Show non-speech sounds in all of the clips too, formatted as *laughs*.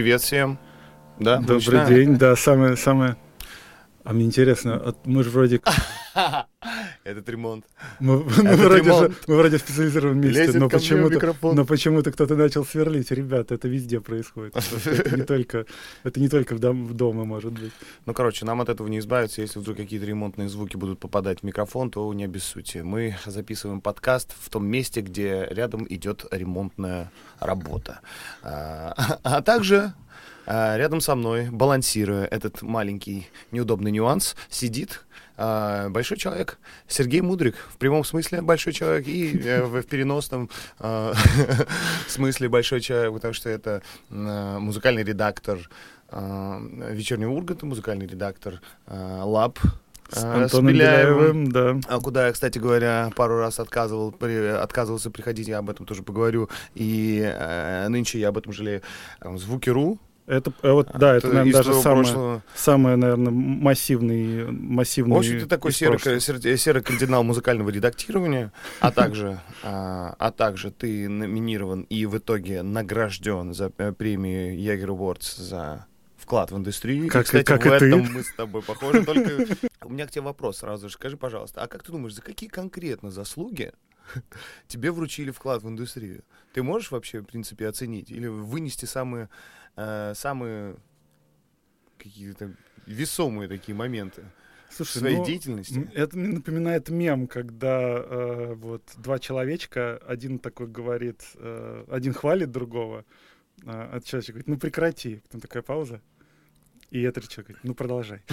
Привет всем. Да, Добрый начинаем? день, да, самое, самое... А мне интересно, от- мы же вроде... *laughs* Этот ремонт. Мы, *laughs* мы Этот вроде, же- ремонт. мы вроде в специализированном месте, Лезет но почему-то, но почему-то кто-то начал сверлить. Ребята, это везде происходит. *laughs* Это не только, это не только в, дом, в дома может быть. Ну, короче, нам от этого не избавиться. Если вдруг какие-то ремонтные звуки будут попадать в микрофон, то не обессудьте. Мы записываем подкаст в том месте, где рядом идет ремонтная работа. А, *laughs* а также а, рядом со мной, балансируя этот маленький неудобный нюанс, сидит а, большой человек. Сергей Мудрик. В прямом смысле большой человек и э, в в переносном а, *laughs* смысле большой человек, потому что это а, музыкальный редактор а, вечернего Урганта, музыкальный редактор а, Лаб. С Антоном Беляевым. Беляевым, да. Куда я, кстати говоря, пару раз отказывал, при- отказывался приходить, я об этом тоже поговорю. И э, нынче я об этом жалею. Звуки.ру. Это, э, вот, да, это, из наверное, даже самое, прошлого. самое, наверное, массивный, массивный В общем, ты такой серый, серый кардинал музыкального редактирования, а также, *laughs* а, а также ты номинирован и в итоге награжден за э, премию Ягер Awards за вклад в индустрию. Как и- кстати, как в и ты. этом мы с тобой похожи. *laughs* Только у меня к тебе вопрос сразу же. Скажи, пожалуйста, а как ты думаешь, за какие конкретно заслуги *laughs* тебе вручили вклад в индустрию? Ты можешь вообще, в принципе, оценить или вынести самые, э, самые какие-то весомые такие моменты Слушай, своей ну, деятельности? Это мне напоминает мем, когда э, вот два человечка, один такой говорит, э, один хвалит другого, а а человек говорит, ну прекрати. Потом такая пауза. И этот человек говорит, ну продолжай. *laughs*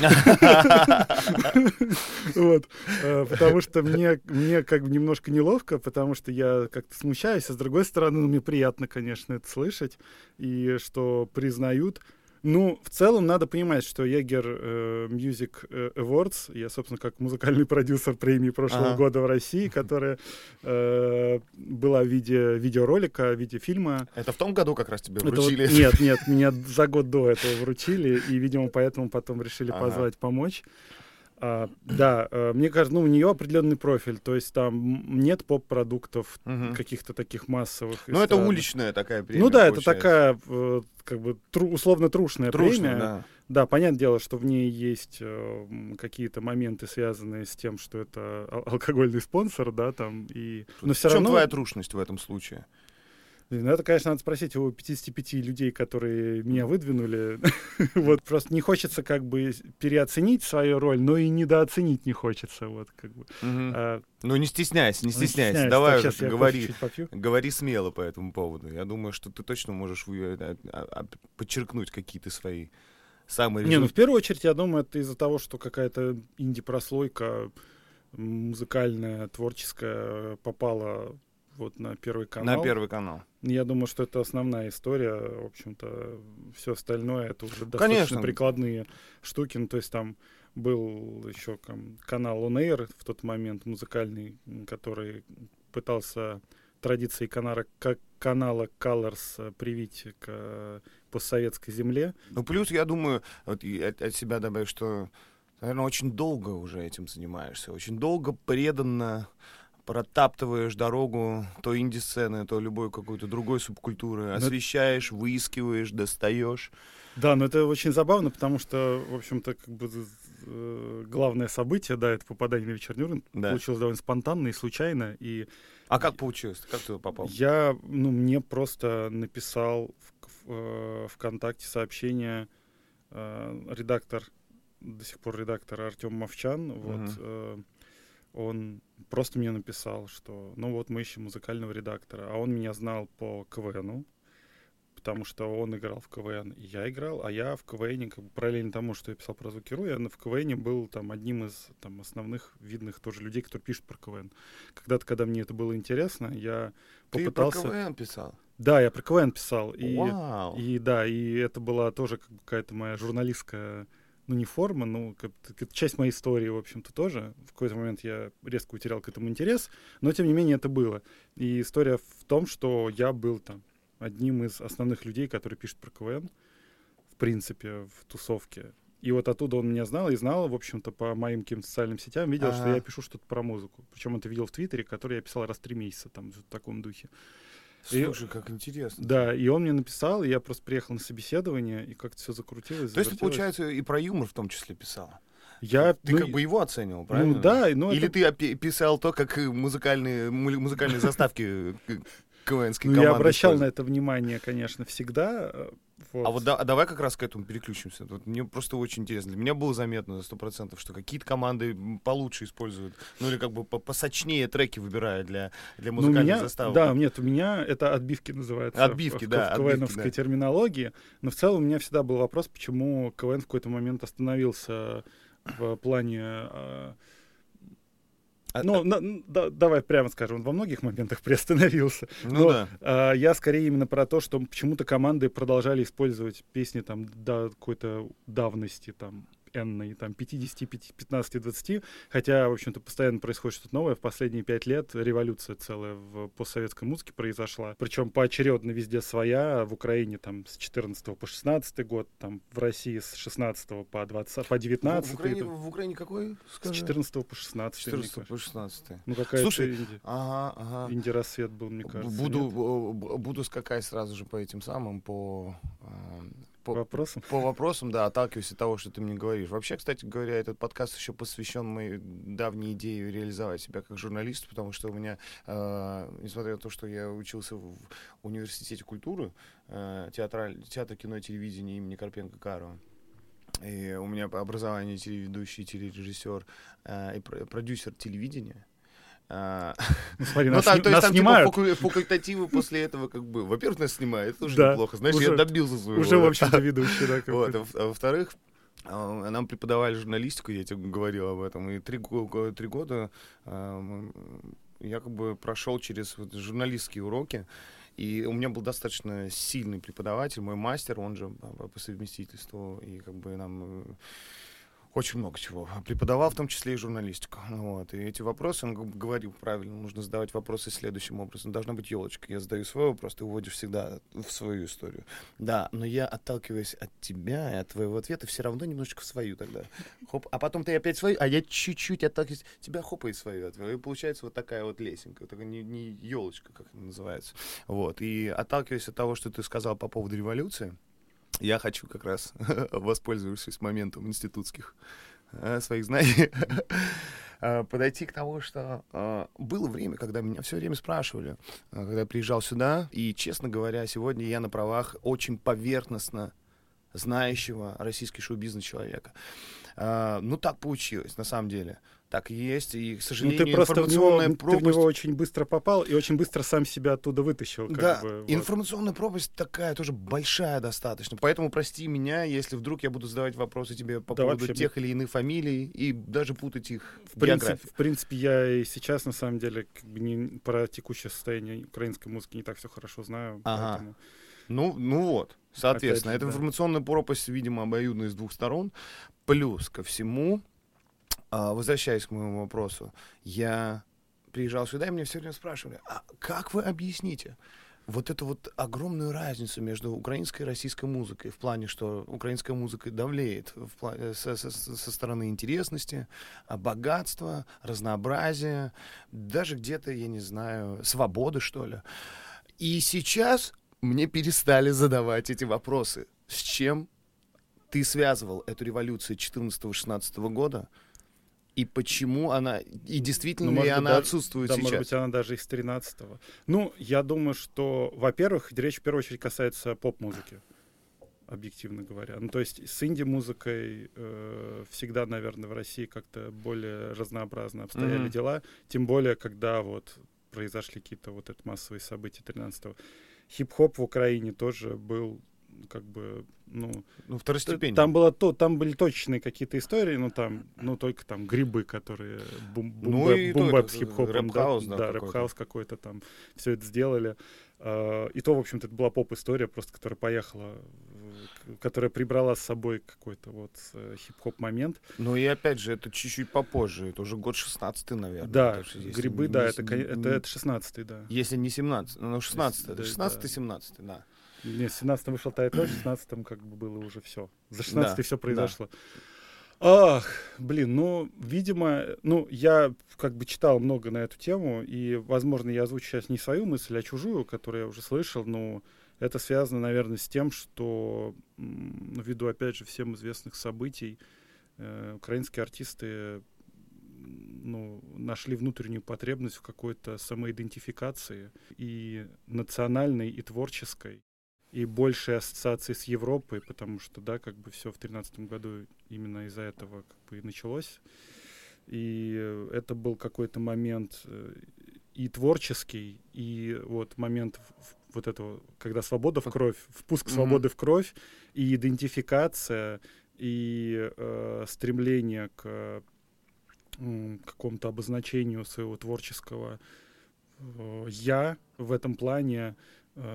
Вот. Э, Потому что мне, мне как бы немножко неловко, потому что я как-то смущаюсь, а с другой стороны, ну, мне приятно, конечно, это слышать, и что признают. Ну, в целом надо понимать, что Егер э, Music э, Awards, я, собственно, как музыкальный *laughs* продюсер премии прошлого Ага. года в России, которая э, была в виде видеоролика, в виде фильма. Это в том году как раз тебе Это вот- вручили? нет, нет, *laughs* меня за год до этого вручили, и, видимо, поэтому потом решили Ага. позвать помочь. А, да, э, мне кажется, ну, у нее определенный профиль, то есть там нет поп-продуктов, Мгм. каких-то таких массовых. Ну, это уличная такая премия. Ну да, это получается. такая, э, как бы, тру- условно трушная, Трушная, премия. да. Да, понятное дело, что в ней есть э, какие-то моменты, связанные с тем, что это ал- алкогольный спонсор, да, там, и... Но все в чем равно... твоя трушность в этом случае? Ну, это, конечно, надо спросить у 55 людей, которые меня выдвинули. *laughs* вот просто не хочется как бы переоценить свою роль, но и недооценить не хочется. Вот, как бы. А, Ну, не стесняйся, не ну, стесняйся. стесняюсь. Давай Так, уже говори. Говори смело по этому поводу. Я думаю, что ты точно можешь вы- э, а- а- подчеркнуть какие-то свои самые Не, ну в первую очередь, я думаю, это из-за того, что какая-то инди-прослойка музыкальная, творческая попала вот на Первый канал. на Первый канал. Я думаю, что это основная история. В общем-то, все остальное это уже достаточно Конечно. прикладные штуки. Ну, то есть там был еще канал On Air в тот момент музыкальный, который пытался традиции канала, как канала Colors привить к постсоветской земле. Ну, плюс, я думаю, вот от, от себя добавлю, что, наверное, очень долго уже этим занимаешься. Очень долго, преданно протаптываешь дорогу то инди-сцены, то любой какой-то другой субкультуры. Освещаешь, выискиваешь, достаешь. Да, но это очень забавно, потому что, в общем-то, как бы э, главное событие, да, это попадание на вечерний Ургант, Да. получилось довольно спонтанно и случайно. И А как получилось? Как ты попал? Я, ну, мне просто написал в, в, э, ВКонтакте сообщение э, редактор, до сих пор редактор Артем Мовчан, вот, Мгм. э, он просто мне написал, что, ну вот мы ищем музыкального редактора, а он меня знал по КВНу, потому что он играл в КВН, и я играл, а я в КВН, как бы параллельно тому, что я писал про звуки.ру, я на- в КВН был там одним из там, основных видных тоже людей, которые пишут про КВН. Когда-то, когда мне это было интересно, я Ты попытался... про КВН писал? Да, я про КВН писал. И, Вау! и да, и это была тоже какая-то моя журналистская, ну не форма, ну как, как часть моей истории, в общем-то, тоже. В какой-то момент я резко утерял к этому интерес, но тем не менее это было. И история в том, что я был там одним из основных людей, которые пишут про КВН, в принципе, в тусовке. И вот оттуда он меня знал и знал, в общем-то, по моим каким-то социальным сетям, видел, что Ага. я пишу что-то про музыку. Причем это видел в Твиттере, который я писал раз в три месяца, там, в таком духе. Слушай, и, как интересно. Да, и он мне написал, и я просто приехал на собеседование, и как-то все закрутилось. То есть ты, получается, и про юмор в том числе писал? Я, ты ну, как бы его оценивал, ну правильно? Ну да. Ну, Или это... ты писал то, как музыкальные, музыкальные заставки КВНской Ну, я обращал на это внимание, конечно, всегда. Э, вот. А вот да, а давай как раз к этому переключимся. Вот мне просто очень интересно. Для меня было заметно сто процентов, что какие-то команды получше используют, ну или как бы посочнее треки выбирают для, для ну, музыкальных ну, заставок. Да, нет, у меня это отбивки называется. Отбивки, в, да. В КВНовской да. терминологии. Но в целом у меня всегда был вопрос, почему КВН в какой-то момент остановился в плане а, ну, а... На, да, давай прямо скажем, он во многих моментах *laughs* приостановился. Ну, Но да. а, я скорее именно про то, что почему-то команды продолжали использовать песни там до какой-то давности, там, энной, там, 50, 15, 20, хотя, в общем-то, постоянно происходит что-то новое. В последние пять лет революция целая в постсоветской музыке произошла, причем поочередно везде своя, в Украине там с 14 по 16 год, там в России с 16 по 20, по 19. В, в, Украине, в Украине какой? Скажи? С 14 по 16. 14 по 16. Ну, какая-то Слушай, инди. Ага, ага. Инди-рассвет был, мне кажется. Буду, буду скакать сразу же по этим самым, по а, по вопросам? По вопросам, да, отталкиваюсь от того, что ты мне говоришь. Вообще, кстати говоря, этот подкаст еще посвящен моей давней идее реализовать себя как журналист, потому что у меня, э, несмотря на то, что я учился в университете культуры, э, театраль, театр, кино и телевидение имени Карпенко Карова, и у меня образование телеведущий, телережиссер э, и продюсер телевидения, а, ну, смотри, ну, нас, там, то есть, там, типа, снимают. Типа, факультативы после этого как бы... Во-первых, нас снимают, это уже да, неплохо. Знаешь, уже, я добился своего. Уже, в общем-то, ведущий, да. *laughs* Вот, а, а во-вторых, а, нам преподавали журналистику, я тебе говорил об этом, и три, три года э, я как бы прошел через журналистские уроки, и у меня был достаточно сильный преподаватель, мой мастер, он же по совместительству, и как бы нам очень много чего. Преподавал в том числе и журналистику. Вот. И эти вопросы, он говорил правильно, нужно задавать вопросы следующим образом. Должна быть елочка. Я задаю свой вопрос, ты уводишь всегда в свою историю. Да, но я отталкиваюсь от тебя и от твоего ответа все равно немножечко в свою тогда. Хоп, а потом ты опять свою, а я чуть-чуть отталкиваюсь тебя хопа и свою. И получается вот такая вот лесенка, такая не, не елочка, как это называется. Вот. И отталкиваясь от того, что ты сказал по поводу революции, я хочу как раз, *laughs* воспользовавшись моментом институтских э, своих знаний, *laughs* э, подойти к тому, что э, было время, когда меня все время спрашивали, когда я приезжал сюда, и, честно говоря, сегодня я на правах очень поверхностно знающего российский шоу-бизнес человека. Ну, так получилось, на самом деле так и есть, и, к сожалению, ну, ты просто информационная в него, пропасть... Ты в него очень быстро попал и очень быстро сам себя оттуда вытащил. Как да, бы, вот. информационная пропасть такая тоже большая достаточно, поэтому прости меня, если вдруг я буду задавать вопросы тебе по да, поводу вообще, тех или иных фамилий и даже путать их в принципе, в принципе, я и сейчас, на самом деле, как бы не, про текущее состояние украинской музыки не так все хорошо знаю, ага. поэтому... Ну, ну вот, соответственно, же, эта да. информационная пропасть, видимо, обоюдная с двух сторон. Плюс ко всему, возвращаясь к моему вопросу, я приезжал сюда, и мне все время спрашивали, а как вы объясните вот эту вот огромную разницу между украинской и российской музыкой в плане, что украинская музыка давлеет в плане, со, со, со стороны интересности, а, богатства, разнообразия, даже где-то, я не знаю, свободы, что ли. И сейчас мне перестали задавать эти вопросы. С чем ты связывал эту революцию 14-16 года – и почему она, и действительно ну, ли она даже, отсутствует да, сейчас? может быть, она даже из 13-го. Ну, я думаю, что, во-первых, речь в первую очередь касается поп-музыки, объективно говоря. Ну, то есть с инди-музыкой э, всегда, наверное, в России как-то более разнообразно обстояли mm-hmm. дела, тем более, когда вот произошли какие-то вот это массовые события 13-го. Хип-хоп в Украине тоже был как бы, ну... Ну, второстепенный. Там, было то, там были точные какие-то истории, но там, ну, только там грибы, которые бум, бум, ну, bap, boom bap с хип-хопом, да, да, да рэп-хаус какой-то там, все это сделали. Э, и то, в общем-то, это была поп-история, просто которая поехала, которая прибрала с собой какой-то вот э, хип-хоп момент. Ну и опять же, это чуть-чуть попозже, это уже год 16 наверное. Да, грибы, не, да, не, это, не, это, это 16 да. Если не 17 ну 16 это 16-17, да. да. Нет, в 17 вышел Тает в 16 как бы было уже все. За 16 да, все произошло. Ах, блин, ну, видимо, ну, я как бы читал много на эту тему, и, возможно, я озвучу сейчас не свою мысль, а чужую, которую я уже слышал, но это связано, наверное, с тем, что ввиду, опять же, всем известных событий, э, украинские артисты ну, нашли внутреннюю потребность в какой-то самоидентификации и национальной, и творческой, и большей ассоциации с Европой, потому что, да, как бы все в 2013 году именно из-за этого как бы и началось. И это был какой-то момент э, и творческий, и вот момент вот этого, когда свобода в кровь, впуск свободы mm-hmm. в кровь, и идентификация, и э, стремление к какому-то обозначению своего творческого э, я в этом плане э,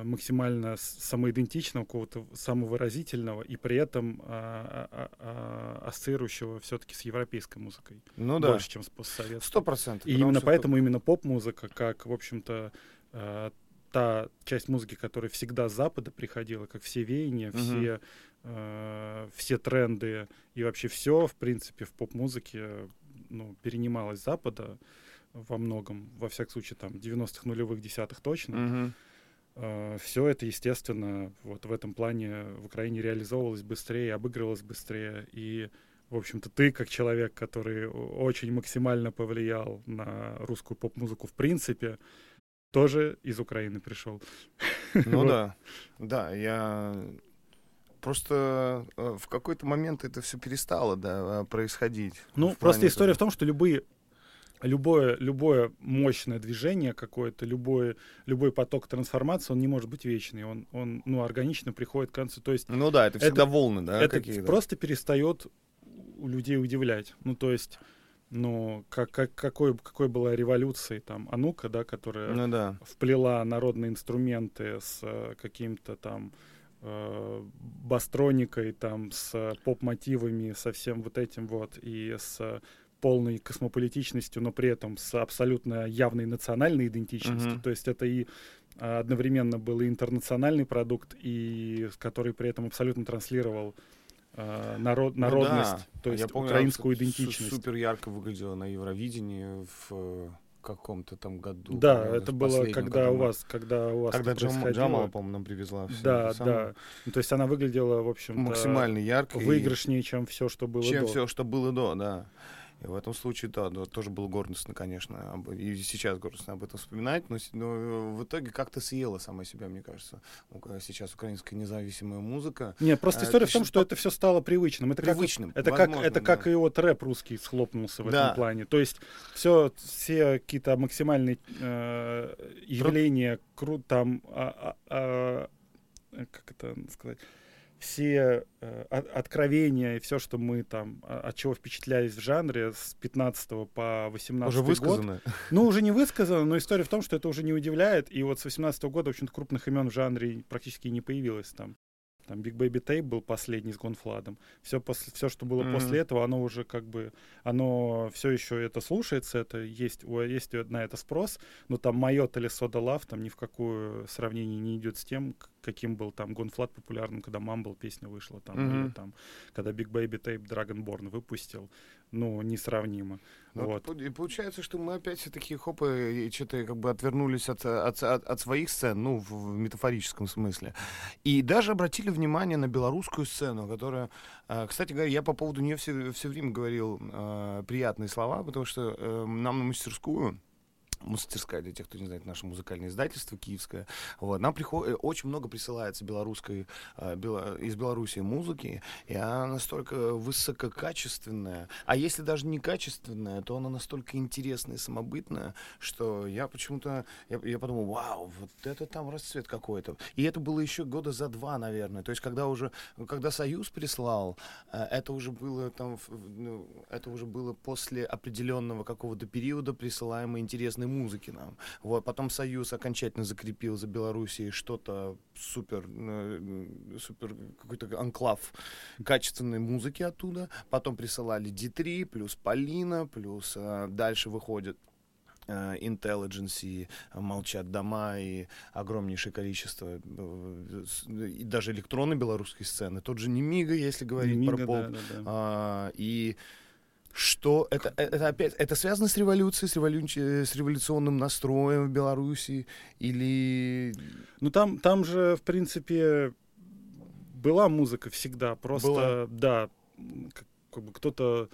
максимально самоидентичного, какого-то самовыразительного и при этом а, а, а, ассоциирующего все-таки с европейской музыкой. Ну да. Больше, чем с постсоветской. Сто процентов. И именно поэтому именно поп-музыка, как, в общем-то, э, та часть музыки, которая всегда с Запада приходила, как все веяния, угу. все, э, все тренды и вообще все, в принципе, в поп-музыке ну, перенималось с Запада во многом, во всяком случае, там, 90-х, нулевых, десятых точно. Угу. Uh, все это, естественно, вот в этом плане в Украине реализовывалось быстрее, обыгрывалось быстрее. И, в общем-то, ты, как человек, который очень максимально повлиял на русскую поп-музыку в принципе, тоже из Украины пришел. *laughs* Ну да, да, я просто э, в какой-то момент это все перестало да, происходить. Ну, просто история в том, что любые любое, любое мощное движение какое-то, любой, любой поток трансформации, он не может быть вечный, он, он ну, органично приходит к концу. То есть, ну да, это всегда это, волны, да, это просто перестает у людей удивлять. Ну, то есть, ну, как, как, какой, какой была революция там Анука, да, которая ну, да. вплела народные инструменты с э, каким-то там э, бастроникой, там, с поп-мотивами, со всем вот этим вот, и с полной космополитичностью, но при этом с абсолютно явной национальной идентичностью. Uh-huh. То есть это и а, одновременно был и интернациональный продукт, и который при этом абсолютно транслировал э, народ, народность, ну, да. то есть Я помню, украинскую идентичность. Супер ярко выглядело на Евровидении в каком-то там году. Да, это было когда у вас, когда у вас когда Джам, Джамала, по-моему, нам привезла. Все да, да. Ну, то есть она выглядела, в общем максимально ярко, выигрышнее, чем все, что было чем до. Чем все, что было до, да. И в этом случае, да, да, тоже было гордостно, конечно, и сейчас гордостно об этом вспоминать, но, но в итоге как-то съела сама себя, мне кажется. Сейчас украинская независимая музыка. Нет, просто история в том, что это все стало привычным. Это привычным. Как, это возможно, как, это да. как и вот рэп русский схлопнулся в да. этом плане. То есть все, все какие-то максимальные э, явления, крут там, а, а, а, как это сказать, все э, откровения и все, что мы там, а, от чего впечатлялись в жанре с 15 по 18 уже высказано. год. Ну, уже не *laughs* высказано, но история в том, что это уже не удивляет. И вот с 18 года, в общем-то, крупных имен в жанре практически не появилось там. Там Big Baby Tape был последний с Гонфладом. Все, после, все, что было mm-hmm. после этого, оно уже как бы, оно все еще это слушается, это есть, есть на это спрос, но там или Soda Love там ни в какое сравнение не идет с тем, каким был там Гонфлад популярным, когда Mumble песня вышла, там, mm-hmm. или там, когда Big Baby Tape Dragonborn выпустил, ну, несравнимо. Ну, вот. И получается, что мы опять все-таки хопы и что-то как бы отвернулись от, от, от, от своих сцен, ну, в, в метафорическом смысле. И даже обратили внимание на белорусскую сцену, которая, э, кстати говоря, я по поводу нее все, все время говорил э, приятные слова, потому что э, нам на мастерскую мастерская, для тех, кто не знает, наше музыкальное издательство киевское. Вот. Нам приходит, э, очень много присылается белорусской, э, бело, из Беларуси музыки, и она настолько высококачественная. А если даже не качественная, то она настолько интересная и самобытная, что я почему-то, я, я подумал, вау, вот это там расцвет какой-то. И это было еще года за два, наверное. То есть, когда уже, когда Союз прислал, э, это уже было там, ну, это уже было после определенного какого-то периода присылаемой интересной музыки нам. Вот, потом Союз окончательно закрепил за Белоруссией что-то супер, э, супер какой-то анклав качественной музыки оттуда. Потом присылали D3, плюс Полина, плюс э, дальше выходит э, Intelligence, молчат дома и огромнейшее количество э, и даже электронной белорусской сцены. Тот же Немига, если говорить Немига, про поп. да, да, да. А, и что это, э, это опять это связано с революцией, с, револю, с революционным настроем в Беларуси или Ну там, там же, в принципе, была музыка всегда. Просто, Была. да, как, бы кто-то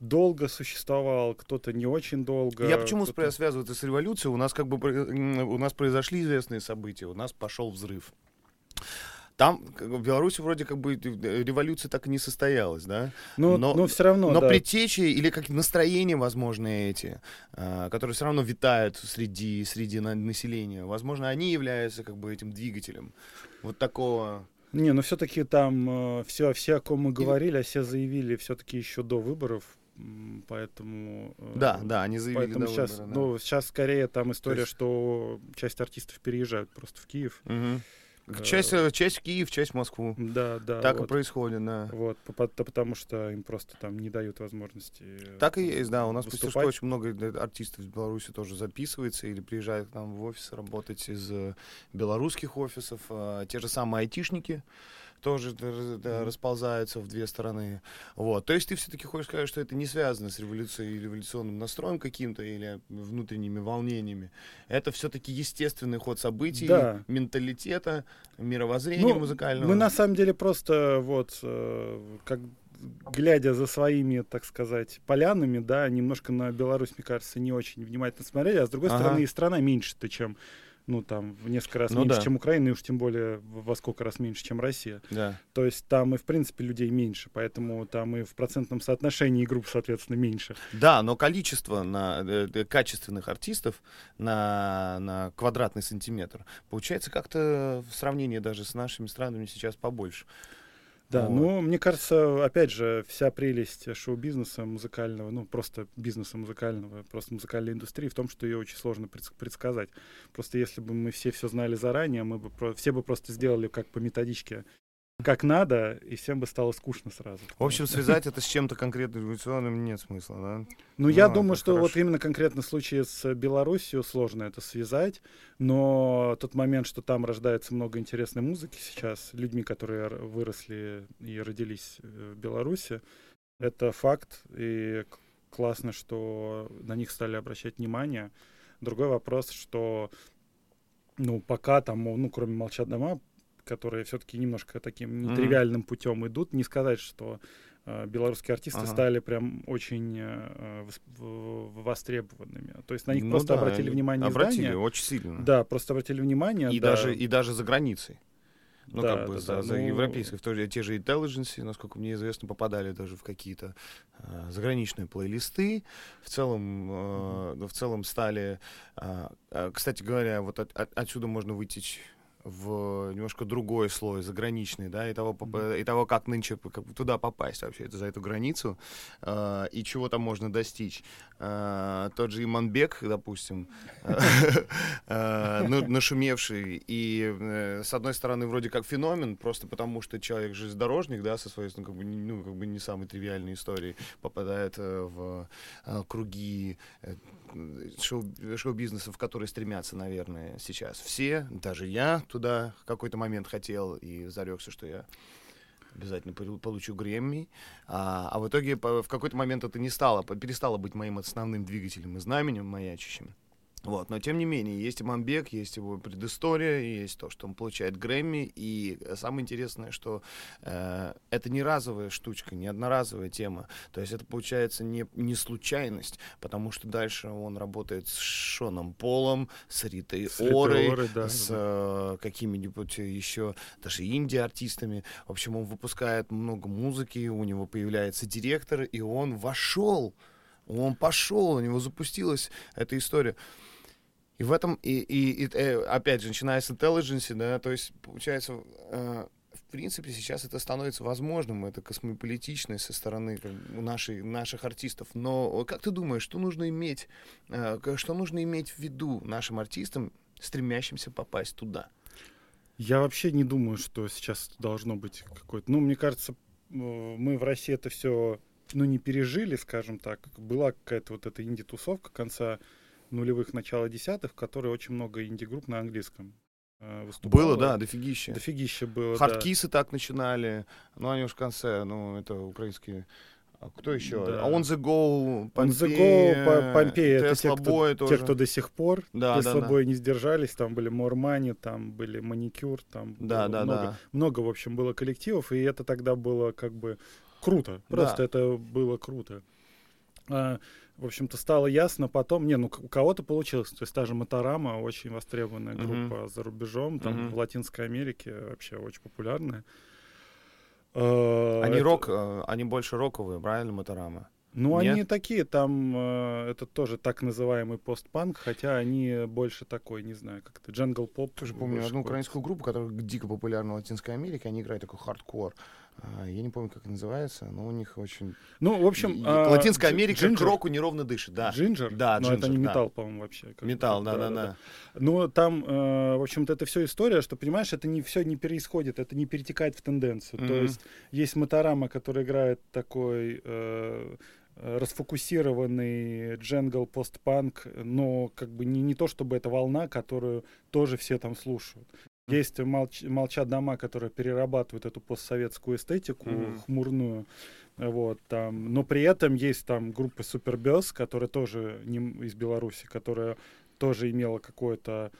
долго существовал, кто-то не очень долго. Я почему кто-то- связываю это с революцией? У нас как бы у нас произошли известные события, у нас пошел взрыв. Там в Беларуси вроде как бы э, революция так и не состоялась, да? Ну, но- но, все равно, Но да. предтечи или как настроения, возможно, эти, а, которые все равно витают среди, среди на- населения, возможно, они являются как бы этим двигателем вот такого. Не, но все-таки там все, все, о ком мы говорили, а все заявили все-таки еще до выборов, поэтому... э, Да, да, они заявили Поэтому до сейчас, выбора, да. ну, сейчас скорее там история, есть- что часть артистов переезжают просто в Киев. Мгм. Э, Часть, э, часть в Киев, часть в Москву. Да, да. так и вот. происходит, да. Вот, по- по- то потому что им просто там не дают возможности. э, Так и есть, да. У нас выступать. мастерской очень много артистов из Беларуси тоже записывается или приезжают к нам в офис работать из белорусских офисов. А, Те же самые айтишники тоже да, расползаются в две стороны. Вот. То есть ты все-таки хочешь сказать, что это не связано с революцией, революционным настроем каким-то или внутренними волнениями. Это все-таки естественный ход событий, Да. менталитета, мировоззрения Ну, музыкального. Мы на самом деле просто вот э, как глядя за своими, так сказать, полянами, да, немножко на Беларусь, мне кажется, не очень внимательно смотрели, а с другой Ага. стороны и страна меньше-то, чем ну, там, в несколько раз Ну меньше, да. чем Украина, и уж тем более во сколько раз меньше, чем Россия. Да. То есть там и, в принципе, людей меньше, поэтому там и в процентном соотношении групп, соответственно, меньше. Да, но количество на, э, э, качественных артистов на, на квадратный сантиметр получается как-то в сравнении даже с нашими странами сейчас побольше. Да, Вот. ну, мне кажется, опять же, вся прелесть шоу-бизнеса музыкального, ну, просто бизнеса музыкального, просто музыкальной индустрии в том, что ее очень сложно предс- предсказать. Просто если бы мы все все знали заранее, мы бы все бы просто сделали как по методичке, как надо, и всем бы стало скучно сразу. В общем, связать это с чем-то конкретно революционным нет смысла, да? Ну, я Ну, думаю, это что вот именно конкретно в случае с Белоруссией сложно это связать, но тот момент, что там рождается много интересной музыки сейчас, людьми, которые выросли и родились э, в Беларуси, это факт, и классно, что на них стали обращать внимание. Другой вопрос, что ну, пока там, ну, кроме «Молчат дома», которые все-таки немножко таким нетривиальным путем идут, не сказать, что э, белорусские артисты Ага. стали прям очень э, востребованными. То есть на них Ну просто да, обратили внимание Обратили, издания. очень сильно. Да, просто обратили внимание. И, да. даже, и даже за границей. Ну, Да, как бы да, за, да, за ну- европейской, в же- те же Intelligence, насколько мне известно, попадали даже в какие-то э, заграничные плейлисты. В целом, э, ну, в целом стали... э, э, кстати говоря, вот от- от- отсюда можно вытечь в немножко другой слой, заграничный, да, и того, и того как нынче как туда попасть вообще, это за эту границу, э, и чего там можно достичь. Э, тот же Иманбек, допустим, э, ну, нашумевший, и э, с одной стороны вроде как феномен, просто потому что человек железнодорожник, да, со своей, ну, как бы, не- ну, как бы не самой тривиальной историей, попадает э, в э, круги э, шоу, шоу-бизнеса, в которые стремятся, наверное, сейчас все, даже я туда в какой-то момент хотел и зарекся, что я обязательно полу- получу Грэмми. А, а в итоге в какой-то момент это не стало, перестало быть моим основным двигателем и знаменем маячащим. Вот, но тем не менее, есть Иманбек, есть его предыстория, есть то, что он получает Грэмми, и э, самое интересное, что э, это не разовая штучка, не одноразовая тема, то есть это получается не, не случайность, потому что дальше он работает с Шоном Полом, с Ритой С Ритой Орой, Орой, да, с э, какими-нибудь еще даже инди-артистами. В общем, он выпускает много музыки, у него появляется директор, и он вошел, он пошел, у него запустилась эта история. И в этом, и, и, и, э, опять же, начиная с intelligence, да, то есть, получается, э, в принципе, сейчас это становится возможным, это космополитичность со стороны как нашей, наших артистов. Но как ты думаешь, что нужно иметь, э, что нужно иметь в виду нашим артистам, стремящимся попасть туда? Я вообще не думаю, что сейчас должно быть какое-то... Ну, мне кажется, э, мы в России это все, ну, не пережили, скажем так. Была какая-то вот эта инди-тусовка конца нулевых, начала десятых, в которой очень много инди-групп на английском э, выступало. Было, да, дофигища. Дофигища было, Хардкисы так начинали, ну они уж в конце, ну это украинские... А кто еще? Да. А On The Go, On the Go, По- Помпея, это те, Tesla кто, Boy те, кто до сих пор Да, до да, собой не сдержались, там были Мормани, там были Маникюр, там Да, было да, много, да. много, в общем, было коллективов, и это тогда было как бы круто, просто Да. это было круто. А, в общем-то, стало ясно потом, не, ну у кого-то получилось, то есть та же Моторама, очень востребованная группа за рубежом, там Мгм. в Латинской Америке вообще очень популярная. А, Они это- рок, э, они больше роковые, правильно, Моторама? Ну, Нет? они такие, там э, это тоже так называемый постпанк, хотя они больше такой, не знаю, как-то jangle pop. Тоже помню одну какой-то. украинскую группу, которая дико популярна в Латинской Америке. Они играют такой хардкор. А, Я не помню, как это называется, но у них очень... Ну, в общем... А, Латинская Америка к Джинджер- року неровно дышит, да. Джинджер? Да, Но это Джинджер, не да. металл, по-моему, вообще. Металл, да-да-да. Ну, там, э, в общем-то, это все история, что, понимаешь, это не все не происходит, это не перетекает в тенденцию. То Мгм. есть есть Моторама, который играет такой э, расфокусированный дженгл постпанк, но как бы не, не то, чтобы это волна, которую тоже все там слушают. Есть молч- молчат дома, которые перерабатывают эту постсоветскую эстетику Мгм. хмурную, вот там, но при этом есть там группа Супербес, которая тоже не из Беларуси, которая тоже имела какое-то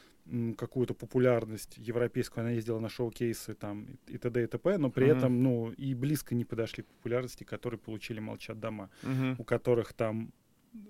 какую-то популярность европейскую, она ездила на шоу-кейсы там и т.д. и т.п., но при Мгм. этом, ну, и близко не подошли к популярности, которые получили «Молчат дома», Мгм. у которых там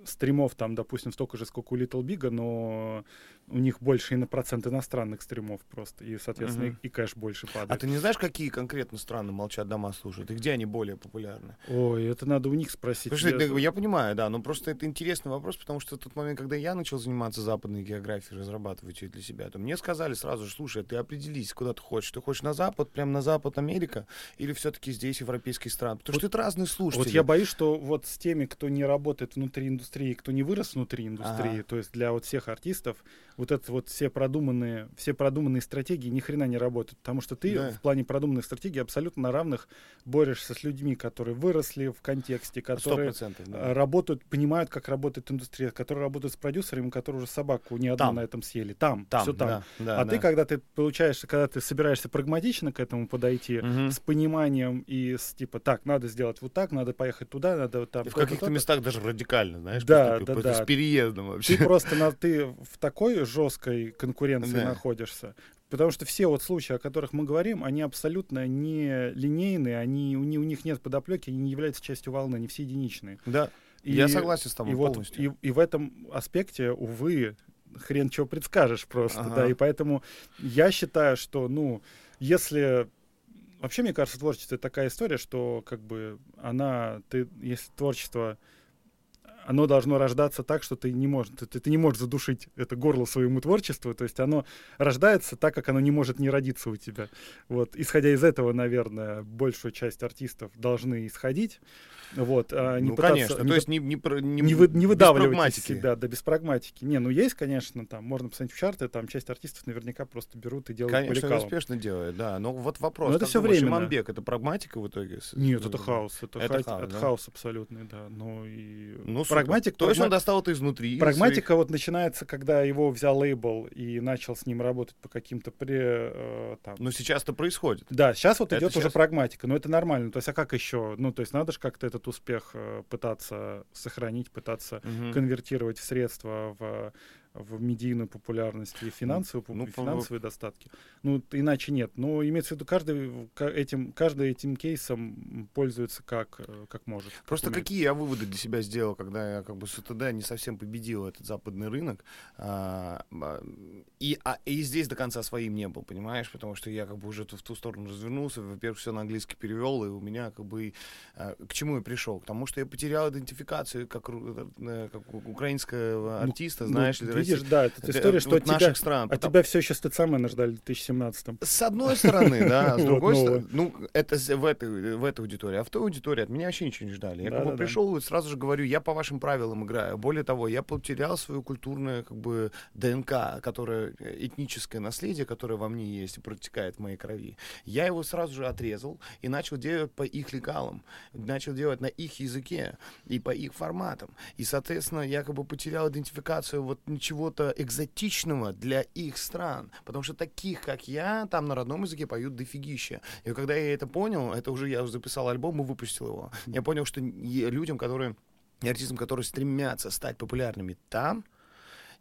стримов там, допустим, столько же, сколько у Little Big, но у них больше и на процент иностранных стримов просто, и, соответственно, Мгм. и, и кэш больше А падает. ты не знаешь, какие конкретно страны молчат дома слушают? И где они более популярны? Ой, это надо у них спросить. Что Я- я понимаю, да, но просто это интересный вопрос, потому что в тот момент, когда я начал заниматься западной географией, разрабатывать ее для себя, то мне сказали сразу же, слушай, ты определись, куда ты хочешь. Ты хочешь на запад, прям на запад Америка, или все-таки здесь европейские страны? Потому что это разные слушатели. Вот я боюсь, что вот с теми, кто не работает внутри индустрии, кто не вырос внутри индустрии, Ага. то есть для вот всех артистов, вот это вот все продуманные, все продуманные стратегии ни хрена не работают, потому что ты Да. в плане продуманных стратегий абсолютно на равных борешься с людьми, которые выросли в контексте, которые процентов, э, да. работают, понимают, как работает индустрия, которые работают с продюсерами, которые уже собаку не одну Там. на этом съели. Там, Там, все там. да, да, а да. ты, когда ты получаешь, когда ты собираешься прагматично к этому подойти, Мгм. с пониманием и с типа так, надо сделать вот так, надо поехать туда, надо вот там. И в каких-то то-то». местах даже радикально, знаешь, Да, поступил, да, просто да. с переездом вообще. Ты просто на, ты в такой жесткой конкуренции Да. находишься. Потому что все вот случаи, о которых мы говорим, они абсолютно не линейные, они, у, у них нет подоплеки, они не являются частью волны, они все единичные. Да, И, я согласен с тобой и вот полностью. и, и в этом аспекте, увы, хрен чего предскажешь просто, Ага. да, и поэтому я считаю, что, ну, если вообще мне кажется творчество это такая история, что как бы она, ты, если творчество оно должно рождаться так, что ты не можешь, ты, ты не можешь задушить это горло своему творчеству, то есть оно рождается так, как оно не может не родиться у тебя. Вот, исходя из этого, наверное, большую часть артистов должны исходить, вот, а не ну, пытаться- конечно, не то есть не, не, не, не, вы, не выдавливать из себя, да, без прагматики. Не, ну есть, конечно, там, можно посмотреть в чарты, там часть артистов наверняка просто берут и делают Конечно, по успешно делает, да. Но вот вопрос, Но это думаешь, временно. Иманбек, это прагматика в итоге? Нет, это хаос, это, Это хаос, это да? хаос абсолютный, да. Ну и Ну. Прагматик, То есть он прагма- достал это изнутри. из прагматика вот начинается, когда его взял лейбл и начал с ним работать по каким-то пре, э, там. своих- Но сейчас это происходит. Да, сейчас вот Это идет уже щас- прагматика, но это нормально. То есть, а как еще? Ну, то есть, надо же как-то этот успех э, пытаться сохранить, пытаться Мгм. конвертировать в средства, в, в медийную популярность и финансовую, Ну, попу- по- финансовые достатки. Ну, иначе нет. Но имеется в виду, каждый ка- этим, каждый этим кейсом пользуется как, э, как может. как Просто умеет. какие я выводы для себя сделал, когда я как бы с УТД не совсем победил этот западный рынок. а, а, и, а, и здесь до конца своим не был, понимаешь? Потому что я как бы уже в ту сторону развернулся. Во-первых, все на английский перевел, и у меня как бы... а, к чему я пришел? К тому, что я потерял идентификацию как, ру- э, как украинского Ну, артиста, ну, знаешь, или видишь, да, это история, что от тебя, стран. от тебя все еще стыцамена ждали в 2017-м. С одной стороны, да, *laughs* с другой стороны, ну, это в этой, в этой аудитории, а в той аудитории от меня вообще ничего не ждали. Я как бы пришел и сразу же говорю, я по вашим правилам играю. Более того, я потерял свою культурную, как бы, ДНК, которая, этническое наследие, которое во мне есть и протекает в моей крови. Я его сразу же отрезал и начал делать по их лекалам, начал делать на их языке и по их форматам. И, соответственно, я как бы потерял идентификацию вот чего-то экзотичного для их стран. Потому что таких, как я, там на родном языке поют дофигища. И когда я это понял, это уже я уже записал альбом и выпустил его. Я понял, что людям, которые артистам, которые стремятся стать популярными там,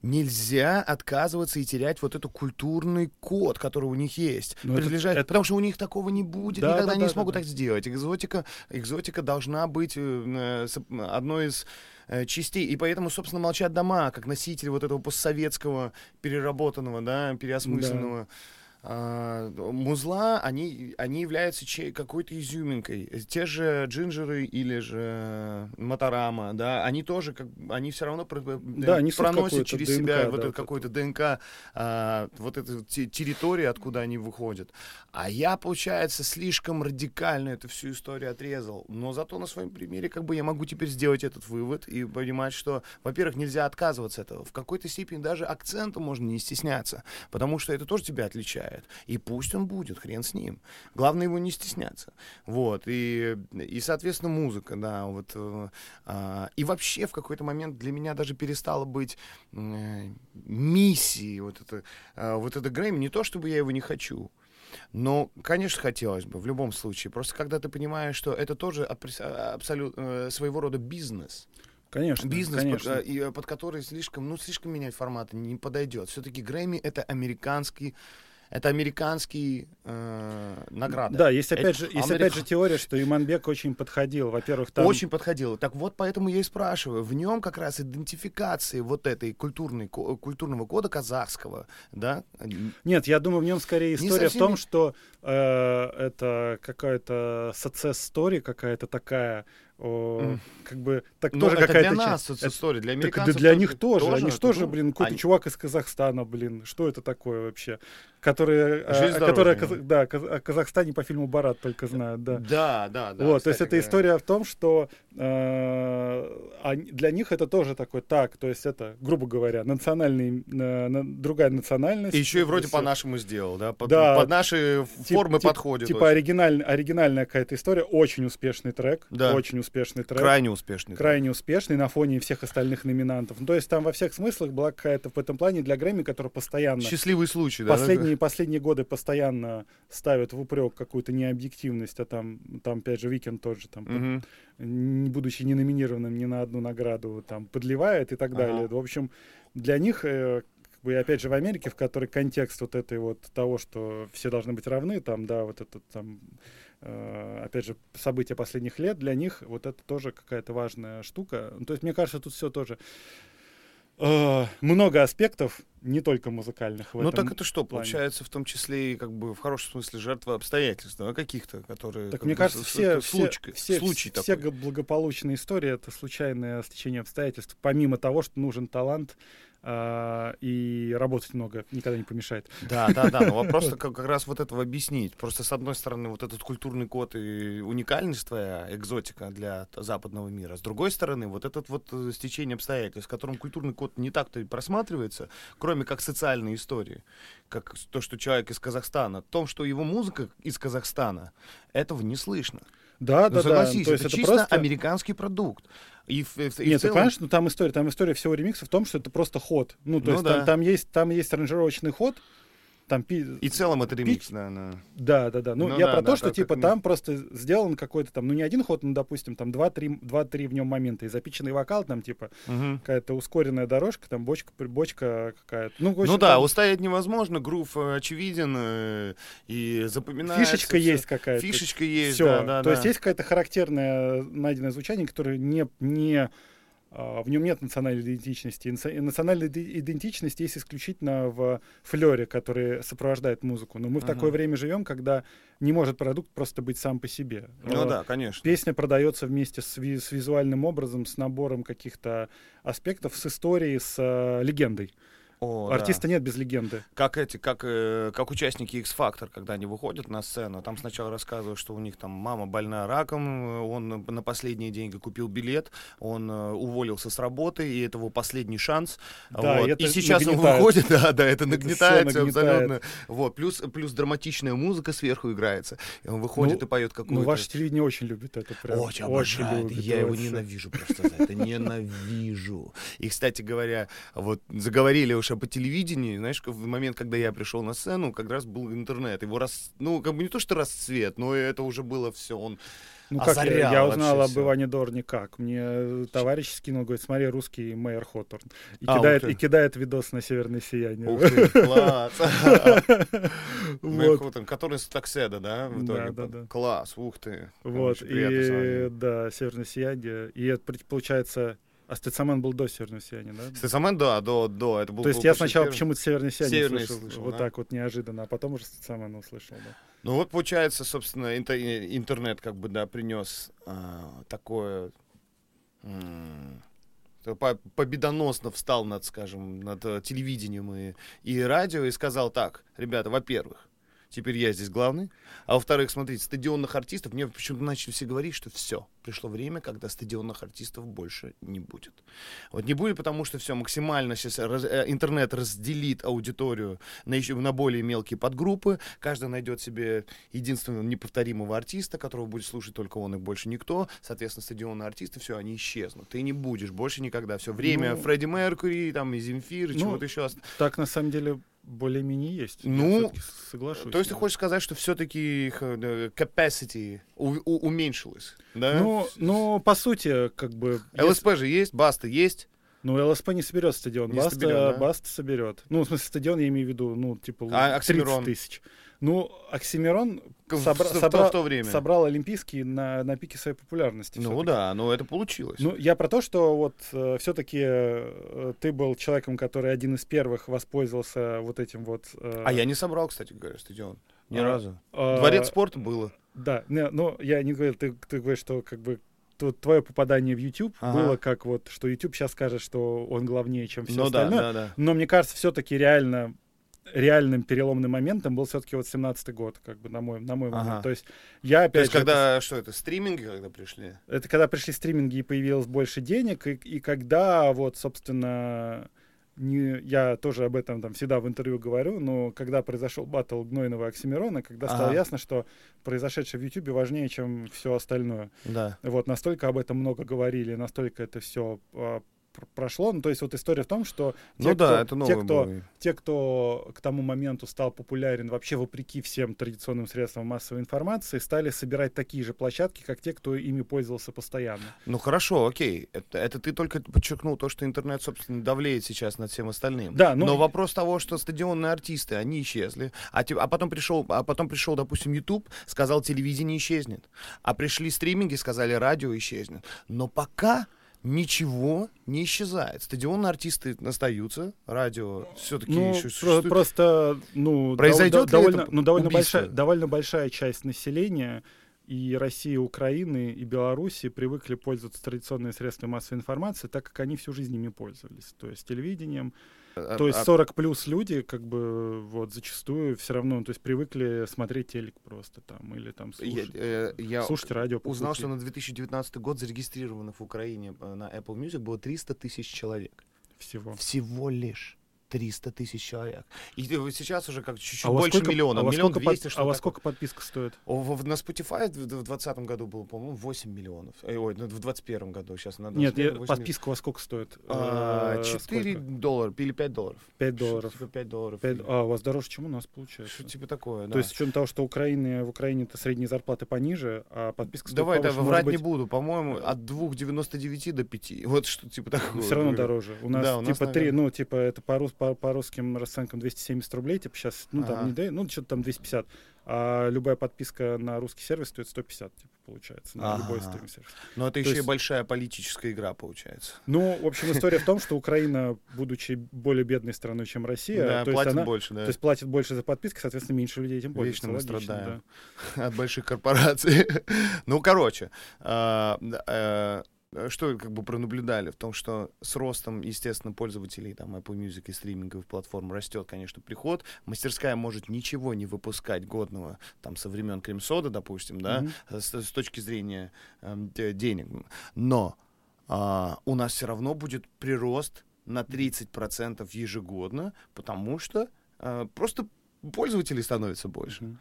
нельзя отказываться и терять вот этот культурный код, который у них есть. Но прилежать, это, потому что у них такого не будет, да, никогда да, они да, не смогут да, так сделать. Экзотика, экзотика должна быть э, одной из э, частей. И поэтому, собственно, молчат дома, как носители вот этого постсоветского переработанного, да, переосмысленного. Да музла, они, они являются какой-то изюминкой. Те же джинджеры или же Моторама, да, они тоже, как, они все равно про, да, проносят через ДНК, себя да, вот это какой-то ДНК, а, вот эту территорию, откуда они выходят. А я, получается, слишком радикально эту всю историю отрезал. Но зато на своем примере как бы я могу теперь сделать этот вывод и понимать, что, во-первых, нельзя отказываться от этого. В какой-то степени даже акцентом можно не стесняться, потому что это тоже тебя отличает бывает. И пусть он будет, хрен с ним. Главное его не стесняться. Вот. И, и соответственно, музыка, да. Вот, э, э, и вообще в какой-то момент для меня даже перестало быть э, миссией вот это, э, вот это Грэмми. Не то, чтобы я его не хочу. Но, конечно, хотелось бы в любом случае. Просто когда ты понимаешь, что это тоже абсолютно э, своего рода бизнес. Конечно. Бизнес, конечно. Под, и, э, под который слишком, ну, слишком менять форматы не подойдет. Все-таки Грэмми это американский это американские э, награды. Да, есть опять, это, же, есть Америка... опять же теория, что Иманбек очень подходил. Во-первых, там... Очень подходил. Так вот, поэтому я и спрашиваю. В нем как раз идентификации вот этой культурной, культурного кода казахского, да? Нет, я думаю, в нем скорее история совсем... в том, что э, это какая-то success story какая-то такая, о, как бы так ну, тоже какая-то для нас часть. история, для американцев. Так, для них тоже, тоже они же, блин, какой-то они... чувак из Казахстана, блин, что это такое вообще? Которые, а, которые да, о Казахстане по фильму Барат только знают, да. Да, да, да. Вот, то есть это история в том, что э, для них это тоже такой так, то есть это, грубо говоря, национальный, э, другая национальность. И еще и вроде по-нашему сделал, да? Под, да. Под наши формы тип, подходит. Типа оригиналь, оригинальная какая-то история, очень успешный трек, да. очень успешный трек. Крайне успешный. Крайне трек. успешный на фоне всех остальных номинантов. Ну, то есть там во всех смыслах была какая-то в этом плане для Грэмми, который постоянно... Счастливый случай, да? Последние, последние годы постоянно ставят в упрек какую-то необъективность, а там, там опять же, Викенд тот же, там, угу. не будучи не номинированным ни на одну награду, там, подливает и так ага. далее. В общем, для них э, бы, опять же, в Америке, в которой контекст вот этой вот того, что все должны быть равны, там, да, вот этот там Э, опять же, события последних лет, для них вот это тоже какая-то важная штука. Ну, то есть, мне кажется, тут все тоже много аспектов, не только музыкальных. В ну так это что, плане. получается, в том числе и как бы в хорошем смысле жертва обстоятельств, да, каких-то, которые. Так мне бы, кажется, все, случай, все, случай все, все благополучные истории это случайное стечение обстоятельств. Помимо того, что нужен талант, и работать много никогда не помешает. Да, да, да. Но вопрос как, как раз вот этого объяснить. Просто с одной стороны вот этот культурный код и уникальность твоя, экзотика для западного мира. С другой стороны вот этот вот э, стечение обстоятельств, в котором культурный код не так-то и просматривается, кроме как социальной истории, как то, что человек из Казахстана, том, что его музыка из Казахстана, этого не слышно. Да, ну, да, согласись, да. То есть это, это чисто просто... американский продукт. И, в, и Нет, в целом... ты понимаешь, ну там история, там история всего ремикса в том, что это просто ход. Ну, то ну, есть да. там, там, есть, там есть аранжировочный ход, там. И в целом это ремикс, пи... да, да. Да, да, да. Ну, ну я да, про да, то, что типа как... там просто сделан какой-то там, ну не один ход, ну допустим, там два-три, два-три в нем момента и запиченный вокал, там типа угу. какая-то ускоренная дорожка, там бочка, бочка какая-то. Ну, общем, ну да, там... устоять невозможно, грув э, очевиден э, и запоминается. Фишечка все. есть какая-то. Фишечка есть, Все. да, да. То да. есть есть какая-то характерная найденное звучание, которое не не в нем нет национальной идентичности. Национальная идентичность есть исключительно в флере, который сопровождает музыку. Но мы uh-huh. в такое время живем, когда не может продукт просто быть сам по себе. Ну да, конечно. Песня продается вместе с, с визуальным образом, с набором каких-то аспектов, с историей, с uh, легендой. О, Артиста да. нет без легенды. Как эти, как, э, как участники X-Factor, когда они выходят на сцену, там сначала рассказывают, что у них там мама больна раком, э, он на последние деньги купил билет, он э, уволился с работы, и это его последний шанс. Да, Вот. и это И сейчас он нагнетает. выходит, *laughs* да, да, это Это нагнетает, абсолютно. Вот. Плюс, плюс драматичная музыка сверху играется. И он выходит Ну, и поет какую-то... Ну, ваше телевидение очень любит это. Прям, Очень обожает. любит, Я его вообще. ненавижу просто за это. Ненавижу. И, кстати говоря, вот заговорили уж об телевидении, знаешь, в момент, когда я пришел на сцену, как раз был интернет. Его раз, ну, как бы не то, что расцвет, но это уже было все. Он Ну как, я, я узнал об. Иване Дорне как. Мне э, товарищ скинул, говорит, смотри, русский Мэйр Хоторн. И, А, кидает, и кидает видос на «Северное сияние». Ух ты, класс. *laughs* Мэг Вот. Хоттон, Который с Такседа, да, в итоге? Да, да, да. Класс, ух ты. Вот, и да, «Северное сияние». И это, получается, а Стецамен был до «Северного сияния», да? Стецамен, да, до, до, это был То есть был я сначала первый. почему-то «Северное сияние» «Северное» слышал, слышал, вот да? так вот неожиданно, а потом уже «Стецамен» услышал, да. Ну вот получается, собственно, инте- э, интернет как бы, да, принес а, такое... м, победоносно встал над, скажем, над э, телевидением и, и радио и сказал так, ребята, во-первых, теперь я здесь главный, а во-вторых, смотрите, стадионных артистов, мне почему-то начали все говорить, что все, пришло время, когда стадионных артистов больше не будет. Вот не будет, потому что все максимально сейчас раз- э, интернет разделит аудиторию на еще на более мелкие подгруппы, каждый найдет себе единственного неповторимого артиста, которого будет слушать только он и больше никто, соответственно, стадионные артисты, все, они исчезнут, ты не будешь больше никогда, все время Ну, Фредди Меркьюри, там и Земфир, и ну, чего-то еще. Так, на самом деле, более-менее есть. Ну, соглашусь. То есть ты хочешь сказать, что все-таки их э, capacity у- у- уменьшилось, да? Ну, ну, по сути, как бы... если- ЛСП же есть, Баста есть. Ну, ЛСП не соберет стадион. Не Баста, соберет, да? Баста соберет. Ну, в смысле, стадион я имею в виду, ну, типа, А 30 Оксимирон? тысяч. Ну, Оксимирон собра- в, собра- в то время. собрал Олимпийский на, на пике своей популярности. Ну всё-таки. да, но это получилось. Ну, я про то, что вот все-таки ты был человеком, который один из первых воспользовался вот этим вот... э, а я не собрал, кстати говоря, стадион. Ни а, разу. э, Дворец спорта было. Да, не, ну, я не говорил, ты, ты говоришь, что как бы твое попадание в YouTube Ага. было как вот, что YouTube сейчас скажет, что он главнее, чем все ну да, остальное. да, да. Но мне кажется, все-таки реально реальным переломным моментом был все-таки вот 17-й год, как бы на мой, на мой момент. Ага. То есть я опять То есть, же, когда, что это, стриминги, когда пришли? это когда пришли стриминги и появилось больше денег, и, и когда вот, собственно, не, я тоже об этом там всегда в интервью говорю, но когда произошел батл Гнойного и Оксимирона, когда стало Ага. ясно, что произошедшее в Ютубе важнее, чем все остальное. Да. Вот, настолько об этом много говорили, настолько это все прошло. Ну, то есть вот история в том, что те, ну кто, да, это те, кто, был. те, кто к тому моменту стал популярен вообще вопреки всем традиционным средствам массовой информации, стали собирать такие же площадки, как те, кто ими пользовался постоянно. Ну хорошо, окей. Это, это ты только подчеркнул то, что интернет, собственно, давлеет сейчас над всем остальным. Да, ну- Но вопрос того, что стадионные артисты, они исчезли, а, а потом пришел, а потом пришел, допустим, YouTube, сказал, телевидение исчезнет, а пришли стриминги, сказали, радио исчезнет. Но пока ничего не исчезает. Стадионные артисты остаются, радио все-таки Ну, еще существует. просто, ну, Произойдет ли довольно, ну, довольно большая, довольно большая часть населения и России, и Украины, и Беларуси привыкли пользоваться традиционными средствами массовой информации, так как они всю жизнь ими пользовались. То есть телевидением, А- То есть а- 40 плюс люди, как бы, вот, зачастую все равно, то есть привыкли смотреть телек просто там, или там я, слушать, э, я слушать радио. узнал, пути. что на 2019 год зарегистрированных в Украине э, на Apple Music было 300 тысяч человек. Всего. Всего лишь 300 тысяч человек. И э, сейчас уже как чуть-чуть А больше сколько- миллиона. а Миллион двести, что А вас сколько подписка стоит? На Spotify в 2020 году было, по-моему, 8 миллионов. Э, Ой, ну, в 2021 году. Сейчас надо... Нет, я- подписка вас сколько стоит? Э, 4 сколько? доллара или 5 долларов. 5 Что-то долларов. Типа 5 долларов. Пять- или- А, у вас дороже, чем у нас получается. Что типа такое, да. То есть, с учетом того, что Украине, в Украине-то средние зарплаты пониже, а подписка стоит Давай, повыше, да, врать быть, не буду. По-моему, от 2,99 до 5. Вот что типа такое. все равно дороже. У нас Да, у нас, типа наверное. ну типа это по, рус- по, по русским расценкам 270 рублей, типа сейчас, ну там Ага. не дают, ну что-то там 250. А любая подписка на русский сервис стоит 150, типа, получается, на любой Ага. стриминг-сервис. Но это То еще и есть- большая политическая игра, получается. Ну, в общем, история в том, что Украина, будучи более бедной страной, чем Россия, да, то, есть платит она, больше, да. то есть платит больше за подписки, соответственно, меньше людей этим пользуются. Вечно мы страдаем. да. *laughs* от больших корпораций. *laughs* ну, короче, а, э, что как бы пронаблюдали в том, что с ростом, естественно, пользователей там Apple Music и стриминговых платформ растет, конечно, приход. Мастерская может ничего не выпускать годного там со времен Крем-сода, допустим, да, mm-hmm. с, с точки зрения э, денег. Но э, у нас все равно будет прирост на 30% ежегодно, потому что э, просто пользователей становится больше. Uh-huh.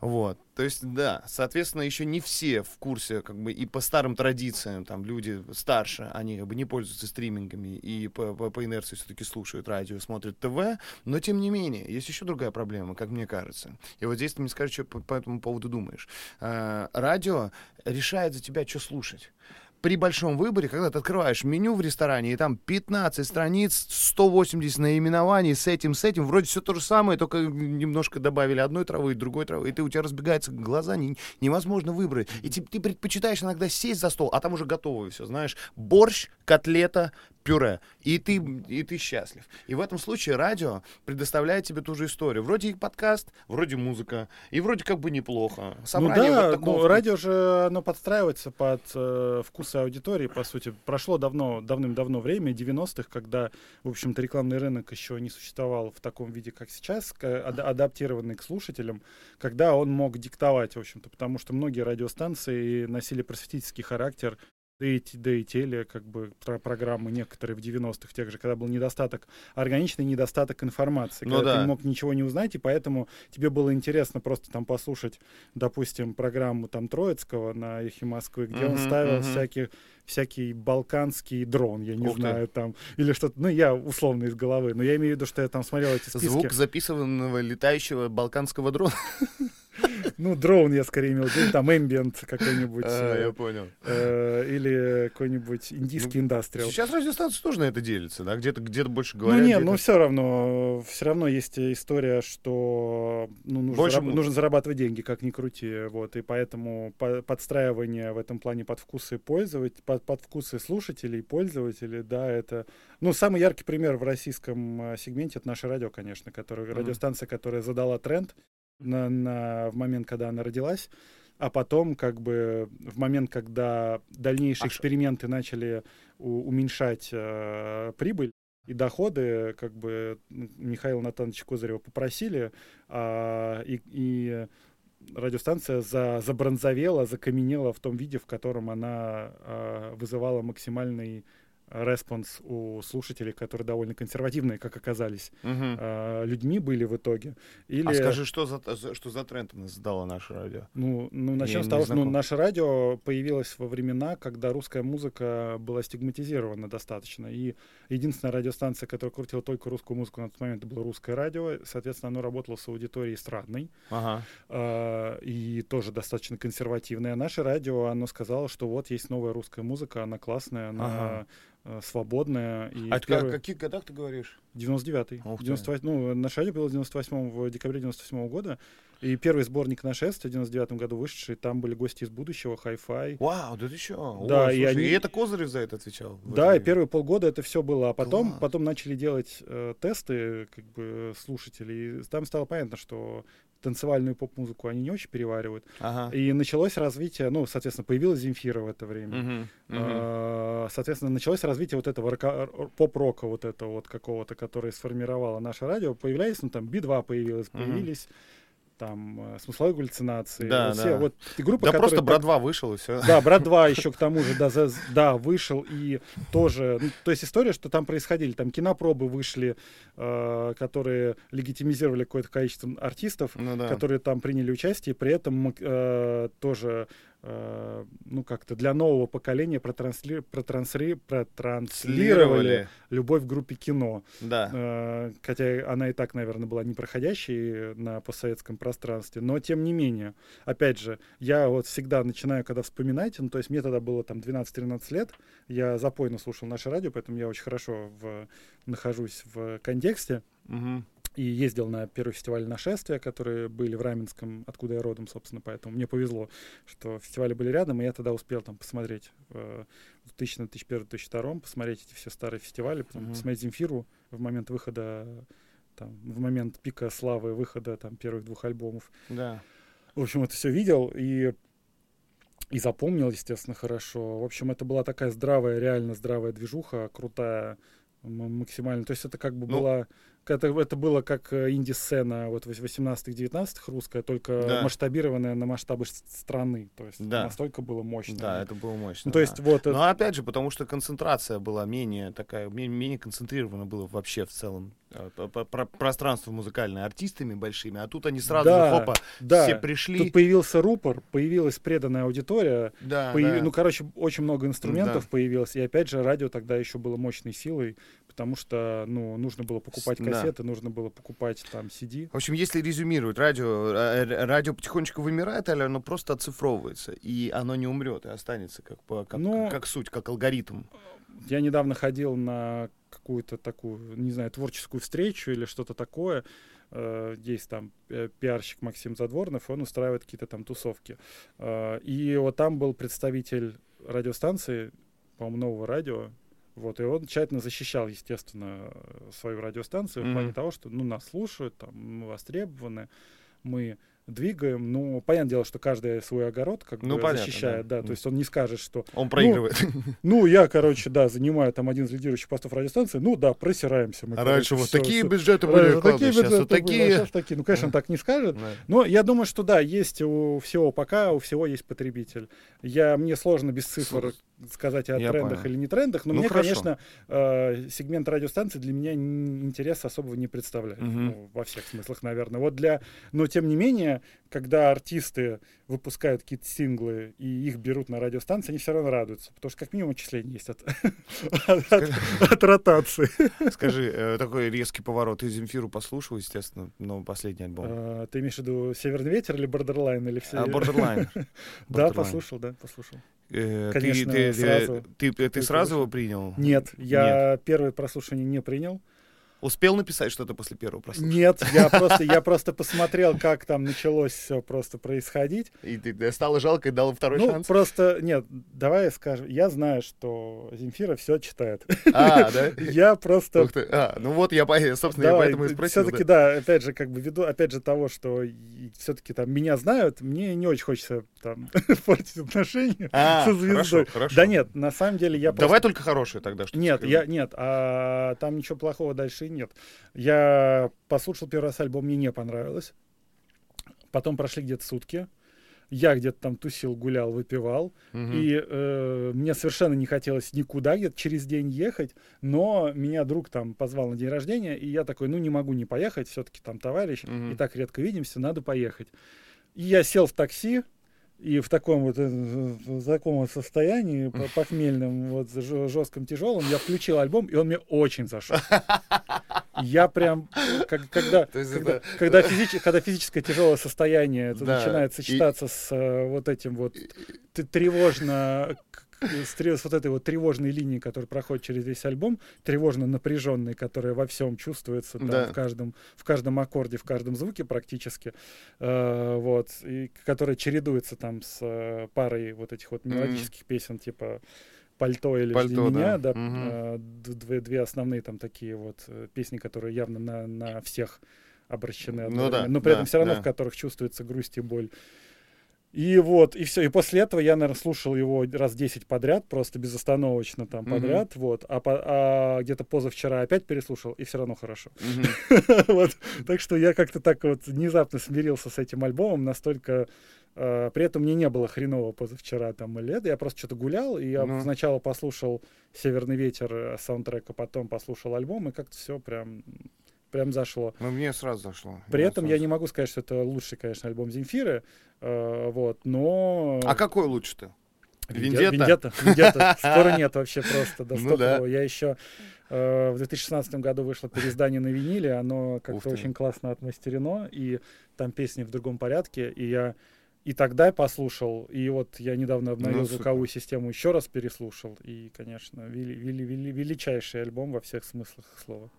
Вот. То есть, да, соответственно, еще не все в курсе, как бы, и по старым традициям, там, люди старше, они как бы не пользуются стримингами и по, по, по инерции все-таки слушают радио, смотрят ТВ, но тем не менее, есть еще другая проблема, как мне кажется. И вот здесь ты мне скажешь, что по, по этому поводу думаешь. А, радио решает за тебя, что слушать при большом выборе, когда ты открываешь меню в ресторане, и там 15 страниц, 180 наименований с этим, с этим, вроде все то же самое, только немножко добавили одной травы, другой травы, и ты, у тебя разбегаются глаза, не, невозможно выбрать. И ты, ты предпочитаешь иногда сесть за стол, а там уже готовое все, знаешь, борщ, котлета, пюре, и ты, и ты счастлив. И в этом случае радио предоставляет тебе ту же историю. Вроде и подкаст, вроде музыка, и вроде как бы неплохо. Собрание ну да, вот такого... ну, радио же, оно подстраивается под э, вкусы аудитории, по сути. Прошло давно, давным-давно время, 90-х, когда, в общем-то, рекламный рынок еще не существовал в таком виде, как сейчас, ад адаптированный к слушателям, когда он мог диктовать, в общем-то, потому что многие радиостанции носили просветительский характер, да и, да и теле, как бы про программы некоторые в 90-х, тех же, когда был недостаток, органичный недостаток информации, ну, когда да. ты не мог ничего не узнать, и поэтому тебе было интересно просто там послушать, допустим, программу там Троицкого на Эхе Москвы, где uh-huh, он ставил uh-huh. всяких всякий балканский дрон, я не Ух знаю, ты. там, или что-то, ну, я условно из головы, но я имею в виду, что я там смотрел эти списки. Звук записанного летающего балканского дрона. *laughs* *laughs* Ну, дрон я скорее имел в виду, там ambient какой-нибудь. А, я понял. Э, или какой-нибудь индийский ну, индастриал. Сейчас радиостанции тоже на это делятся, да? Где-то где больше говорят. Ну, нет, но все равно, все равно есть история, что ну, нужно, больше... зараб- нужно зарабатывать деньги, как ни крути, вот, и поэтому по- подстраивание в этом плане под вкусы пользователей, под, под вкусы слушателей, пользователей, да, это, ну, самый яркий пример в российском э, сегменте — это наше радио, конечно, которое, mm-hmm. радиостанция, которая задала тренд, на, на, в момент, когда она родилась, а потом, как бы, в момент, когда дальнейшие а эксперименты начали у, уменьшать э, прибыль и доходы, как бы Михаила Натановича Козырева попросили, э, и, и радиостанция за, забронзовела, закаменела в том виде, в котором она э, вызывала максимальный response у слушателей, которые довольно консервативные, как оказались, угу. э, людьми были в итоге. Или... А скажи, что за, что за тренд задало наше радио? Ну, ну начнем с того, что ну, наше радио появилось во времена, когда русская музыка была стигматизирована достаточно. И единственная радиостанция, которая крутила только русскую музыку на тот момент, это было русское радио. Соответственно, оно работало с аудиторией эстрадной. Ага. Э, и тоже достаточно консервативное. А наше радио, оно сказало, что вот есть новая русская музыка, она классная, она... Ага свободная. И а первый... в каких годах ты говоришь? 99-й. 98, ну, наше радио было в 98 в декабре 98 года. И первый сборник нашествия в 99 году вышедший, там были гости из будущего, Hi-Fi. Вау, да ты что? Да, О, и, они... и это Козырев за это отвечал? Да, и первые полгода это все было. А потом, потом начали делать э, тесты как бы слушателей. И там стало понятно, что танцевальную поп-музыку они не очень переваривают. Ага. И началось развитие, ну, соответственно, появилась Земфира в это время. Uh-huh, uh-huh. соответственно, началось развитие вот этого поп-рока, вот этого вот какого-то, который сформировало наше радио. Появлялись, ну, там, Би-2 появилась, uh-huh. появились там э, смысловой галлюцинации. Да, вот, да. Все, вот, и группа, да просто Брат 2 вышел и все. Да, *laughs* Брат 2 еще к тому же, да, за, да, вышел и тоже, ну, то есть история, что там происходили, там кинопробы вышли, э, которые легитимизировали какое-то количество артистов, ну, да. которые там приняли участие, при этом э, тоже ну, как-то для нового поколения протрансли, протрансли, протранслировали любовь в группе кино. Да. Э, хотя она и так, наверное, была непроходящей на постсоветском пространстве, но тем не менее. Опять же, я вот всегда начинаю, когда вспоминать, ну, то есть мне тогда было там 12-13 лет, я запойно слушал наше радио, поэтому я очень хорошо в, нахожусь в контексте. Угу и ездил на первый фестиваль нашествия, которые были в Раменском, откуда я родом, собственно, поэтому мне повезло, что фестивали были рядом, и я тогда успел там посмотреть в 2000, 2001, 2002 посмотреть эти все старые фестивали, потом uh-huh. посмотреть Земфиру в момент выхода, там, в момент пика славы выхода там первых двух альбомов. Да. В общем, это все видел, и и запомнил, естественно, хорошо. В общем, это была такая здравая, реально здравая движуха, крутая, максимально. То есть это как бы ну, была это, это было как э, инди-сцена вот 18-19-х русская, только да. масштабированная на масштабы страны. То есть да. настолько было мощно. Да, это было мощно. Ну, то есть, вот Но это... опять же, потому что концентрация была менее такая, менее, менее концентрирована было вообще в целом э, пространство музыкальное артистами большими, а тут они сразу да, же, хопа, да. все пришли. Тут появился рупор, появилась преданная аудитория, да, появ... да. ну, короче, очень много инструментов да. появилось, и опять же, радио тогда еще было мощной силой, потому что, ну, нужно было покупать кассеты, кассеты, да. нужно было покупать там CD. В общем, если резюмировать, радио, радио потихонечку вымирает, или оно просто оцифровывается, и оно не умрет, и останется как, как, Но... как суть, как алгоритм. Я недавно ходил на какую-то такую, не знаю, творческую встречу или что-то такое. Э, есть там э, пиарщик Максим Задворнов, он устраивает какие-то там тусовки. Э, и вот там был представитель радиостанции, по-моему, нового радио, вот, и он тщательно защищал, естественно, свою радиостанцию mm-hmm. в плане того, что ну, нас слушают, там, мы востребованы, мы двигаем. Ну, понятное дело, что каждый свой огород как ну, бы понятно, защищает, да. да. То есть он не скажет, что... Он проигрывает. Ну, *laughs* ну, я, короче, да, занимаю там один из лидирующих постов радиостанции, ну да, просираемся мы. А раньше вот такие бюджеты были, такие бюджеты сейчас такие... такие. Ну, конечно, он так не скажет. Но я думаю, что да, есть у всего пока, у всего есть потребитель. Я, мне сложно без цифр сказать о я трендах понял. или не трендах, но ну, мне, хорошо. конечно, э, сегмент радиостанции для меня интереса особого не представляет. Угу. Ну, во всех смыслах, наверное. Вот для... Но, тем не менее, когда артисты выпускают какие-то синглы и их берут на радиостанции, они все равно радуются, потому что как минимум отчисление есть от, от, ротации. Скажи, э, такой резкий поворот. Ты Земфиру послушал, естественно, но последний альбом. А, ты имеешь в виду «Северный ветер» или «Бордерлайн»? Или все? А, «Бордерлайн». *laughs* Да, послушал, да, послушал. Э, Конечно, ты, ты, сразу. Ты, ты, ты сразу его принял? Нет, я Нет. первое прослушивание не принял. Успел написать что-то после первого прослушивания? Нет, я *laughs* просто, я просто посмотрел, как там началось все просто происходить. И ты стало жалко и дал второй ну, шанс? просто, нет, давай скажем, я знаю, что Земфира все читает. А, да? *laughs* Я просто... Ух ты. А, ну вот я, собственно, давай, я поэтому и спросил. Все-таки, да. да, опять же, как бы ввиду, опять же, того, что все-таки там меня знают, мне не очень хочется там *laughs* портить отношения а, со звездой. Хорошо, хорошо. Да нет, на самом деле я Давай просто... только хорошие тогда. Что нет, я, нет, а там ничего плохого дальше нет. Я послушал первый раз альбом, мне не понравилось. Потом прошли где-то сутки. Я где-то там тусил, гулял, выпивал. Угу. И э, мне совершенно не хотелось никуда где-то через день ехать. Но меня друг там позвал на день рождения. И я такой, ну не могу не поехать. Все-таки там товарищ. Угу. И так редко видимся, надо поехать. И я сел в такси, и в таком вот э, в таком состоянии похмельном, вот жестком, тяжелом, я включил альбом, и он мне очень зашел. *laughs* Я прям, как, когда, когда, это... когда, физич, когда физическое тяжелое состояние это да, начинает сочетаться и... с э, вот этим вот тревожно с, с вот этой вот тревожной линией, которая проходит через весь альбом, тревожно напряженной, которая во всем чувствуется там, да. в каждом в каждом аккорде, в каждом звуке практически, э, вот, и которая чередуется там с э, парой вот этих вот мелодических mm-hmm. песен типа пальто или Пальто, жди меня, да, да угу. э, две, две основные там такие вот э, песни, которые явно на на всех обращены, ну, да, но при да, этом все равно да. в которых чувствуется грусть и боль. И вот, и все. И после этого я, наверное, слушал его раз 10 подряд, просто безостановочно там mm-hmm. подряд, вот. А, по, а где-то позавчера опять переслушал, и все равно хорошо. Mm-hmm. *laughs* вот. Так что я как-то так вот внезапно смирился с этим альбомом, настолько... Uh, при этом мне не было хреново позавчера там или это. Я просто что-то гулял, и я ну. сначала послушал «Северный ветер» э, саундтрек, а потом послушал альбом, и как-то все прям прям зашло. Ну, мне сразу зашло. При я этом сразу... я не могу сказать, что это лучший, конечно, альбом Земфиры, э, вот, но... А какой лучше-то? Вендетта? Вендетта, Вендетта. *laughs* Спора нет вообще просто. До ну, да. Я еще э, в 2016 году вышло переиздание на виниле, оно как-то очень классно отмастерено, и там песни в другом порядке, и я и тогда послушал, и вот я недавно обновил ну, звуковую систему, еще раз переслушал, и, конечно, вели, вели, вели, величайший альбом во всех смыслах слова.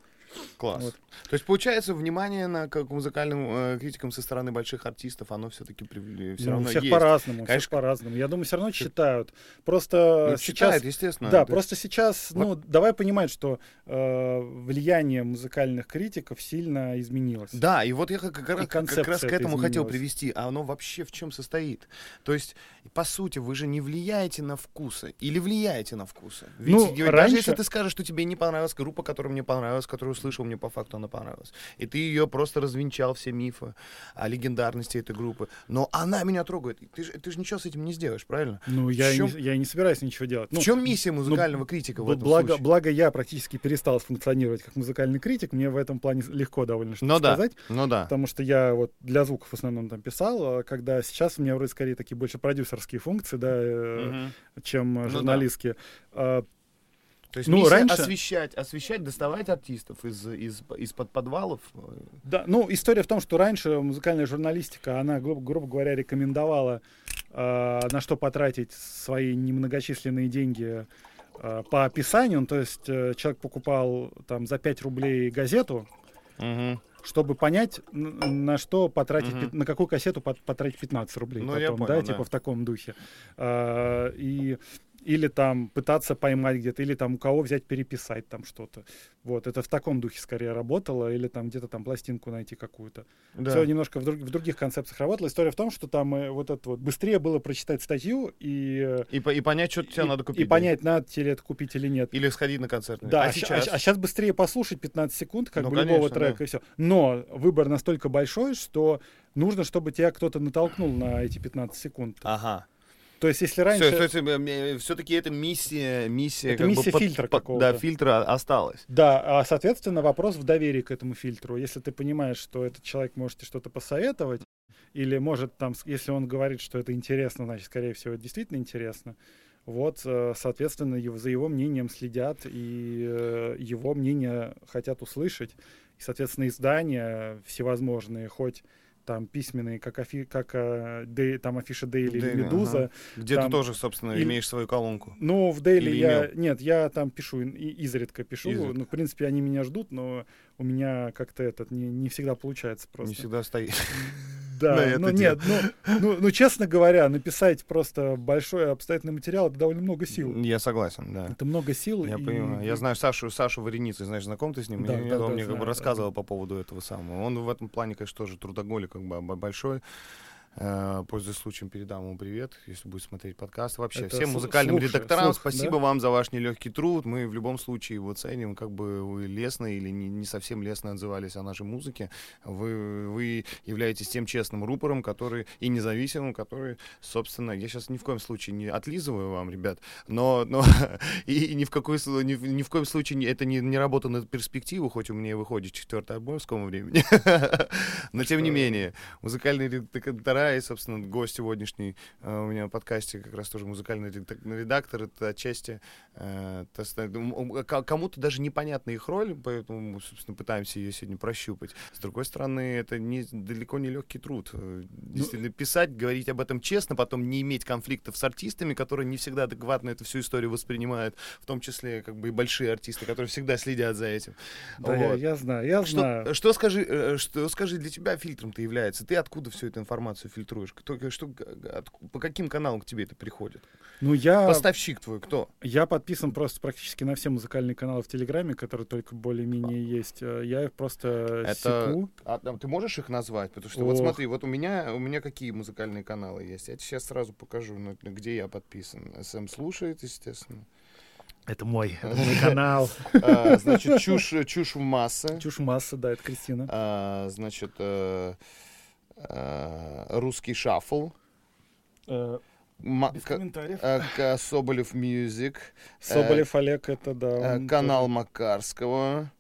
Класс. Вот. То есть, получается, внимание на как музыкальным э, критикам со стороны больших артистов, оно все-таки все Ну, равно всех есть. по-разному, всех Конечно. по-разному. Я думаю, все равно читают. Просто Ну, сейчас... читает, естественно. Да, это- просто сейчас, ну, давай понимать, что э, влияние музыкальных критиков сильно изменилось. Да, и вот я как, как раз, как концепция раз к этому хотел изменилась. привести. А оно вообще в чем состоит? То есть, по сути, вы же не влияете на вкусы. Или влияете на вкусы? Ведь Ну, даже раньше- если ты скажешь, что тебе не понравилась группа, которая мне понравилась, которую услышал, мне по факту она понравилась. И ты ее просто развенчал все мифы о легендарности этой группы. Но она меня трогает. Ты же, ты же ничего с этим не сделаешь, правильно? Ну, я, чём- не, я не собираюсь ничего делать. Ну, в чем миссия музыкального критика в этом благо, случае? благо я практически перестал функционировать как музыкальный критик, мне в этом плане легко довольно что Ну да, сказать. ну да. Потому что я вот для звуков в основном там писал, а когда сейчас у меня вроде скорее такие больше продюсерские функции, да, Мгм. чем э, Ну да. журналистские. То есть ну, раньше- освещать, освещать, доставать артистов из, из, из-под подвалов. Да, ну, история в том, что раньше музыкальная журналистика, она, грубо, грубо говоря, рекомендовала, э, на что потратить свои немногочисленные деньги э, по описанию. Ну, То есть э, человек покупал там за 5 рублей газету, Мгм. чтобы понять, на что потратить, пят- на какую кассету пот- потратить 15 рублей. Ну, потом, я понял, да, да. типа в таком духе. А, и или там пытаться поймать где-то, или там у кого взять переписать там что-то. Вот, это в таком духе скорее работало, или там где-то там пластинку найти какую-то. Да. Все немножко в, друг- в других концепциях работало. История в том, что там э, вот это вот быстрее было прочитать статью и, э, И, и понять, что тебе надо купить. и понять, надо тебе это купить или нет. Или сходить на концерт. Да, а а, сейчас? а сейчас быстрее послушать 15 секунд, как Ну, бы любого конечно, трека да. и все. Но выбор настолько большой, что нужно, чтобы тебя кто-то натолкнул на эти 15 секунд. Ага. То есть, если раньше... все-таки это миссия, миссия, Это как миссия бы фильтра под- какого-то. Да, фильтра осталась. Да, а соответственно вопрос в доверии к этому фильтру. Если ты понимаешь, что этот человек может что-то посоветовать, или может там, если он говорит, что это интересно, значит, скорее всего, это действительно интересно. Вот, э, соответственно, его, за его мнением следят, и э, его мнение хотят услышать. И, соответственно, издания всевозможные, хоть там письменные, как, афи, как э, Дей- там афиша или Daily, Медуза. ага. Где Там- ты тоже, собственно, или- имеешь свою колонку. Ну, в Или я... Нет, я там пишу, и- изредка пишу. Изредка. Ну, в принципе, они меня ждут, но у меня как-то этот не, не всегда получается просто. Не всегда стоит. *laughs* Да, на это ну дело. нет, ну, ну, ну, честно говоря, написать просто большой обстоятельный материал, это довольно много сил. Я согласен, да. Это много сил. Я и- понимаю. Я знаю Сашу, Сашу Вареницу, знаешь, знаком ты с ним? Да, Я- да, он да, мне как знаю, бы да, рассказывал по поводу этого самого. Он в этом плане, конечно, тоже трудоголик как бы б- большой. Э, Пользуясь случаем, передам ему привет, если будет смотреть подкаст. Вообще, Это всем музыкальным слух- редакторам слух, спасибо да? вам за ваш нелегкий труд. Мы в любом случае его ценим, как бы вы лестно или не, не совсем лестно отзывались о нашей музыке. Вы, вы являетесь тем честным рупором, который и независимым, который, собственно, я сейчас ни в коем случае не отлизываю вам, ребят, но, но *laughs* и, и ни, в какой, ни, ни в коем случае это не, не работа на перспективу, хоть у меня и выходит четвертый альбом в скором времени. *laughs* Но тем не менее, музыкальные редактора и, собственно, гость сегодняшний э, у меня в подкасте как раз тоже музыкальный редак- редактор. Это отчасти э, э, кому-то даже непонятна их роль, поэтому мы, собственно, пытаемся ее сегодня прощупать. С другой стороны, это не, далеко не легкий труд. Э, Действительно, писать, говорить об этом честно, потом не иметь конфликтов с артистами, которые не всегда адекватно эту всю историю воспринимают, в том числе как бы и большие артисты, которые всегда следят за этим. Да, я, Вот. я знаю, я знаю. Что, что скажи, э, что скажи для тебя фильтром-то является? Ты откуда всю эту информацию фильтруешь? Кто, что, г- г- от- по каким каналам к тебе это приходит? Ну, я, Поставщик твой кто? я подписан просто практически на все музыкальные каналы в Телеграме, которые только более-менее есть. Э, Я их просто Это- секу. А, там ты можешь их назвать? Потому что вот Ох. смотри, вот у меня у меня какие музыкальные каналы есть. Я тебе сейчас сразу покажу, ну, где я подписан. СМ слушает, естественно. Это мой, это мой *laughs* канал. А, Значит, чушь, чушь в массы. Чушь масса, да, это Кристина. А, Значит, э, э, русский шаффл. Э, Без комментариев. э, к- Соболев Music. Соболев Олег, это да. Э, Канал Макарского.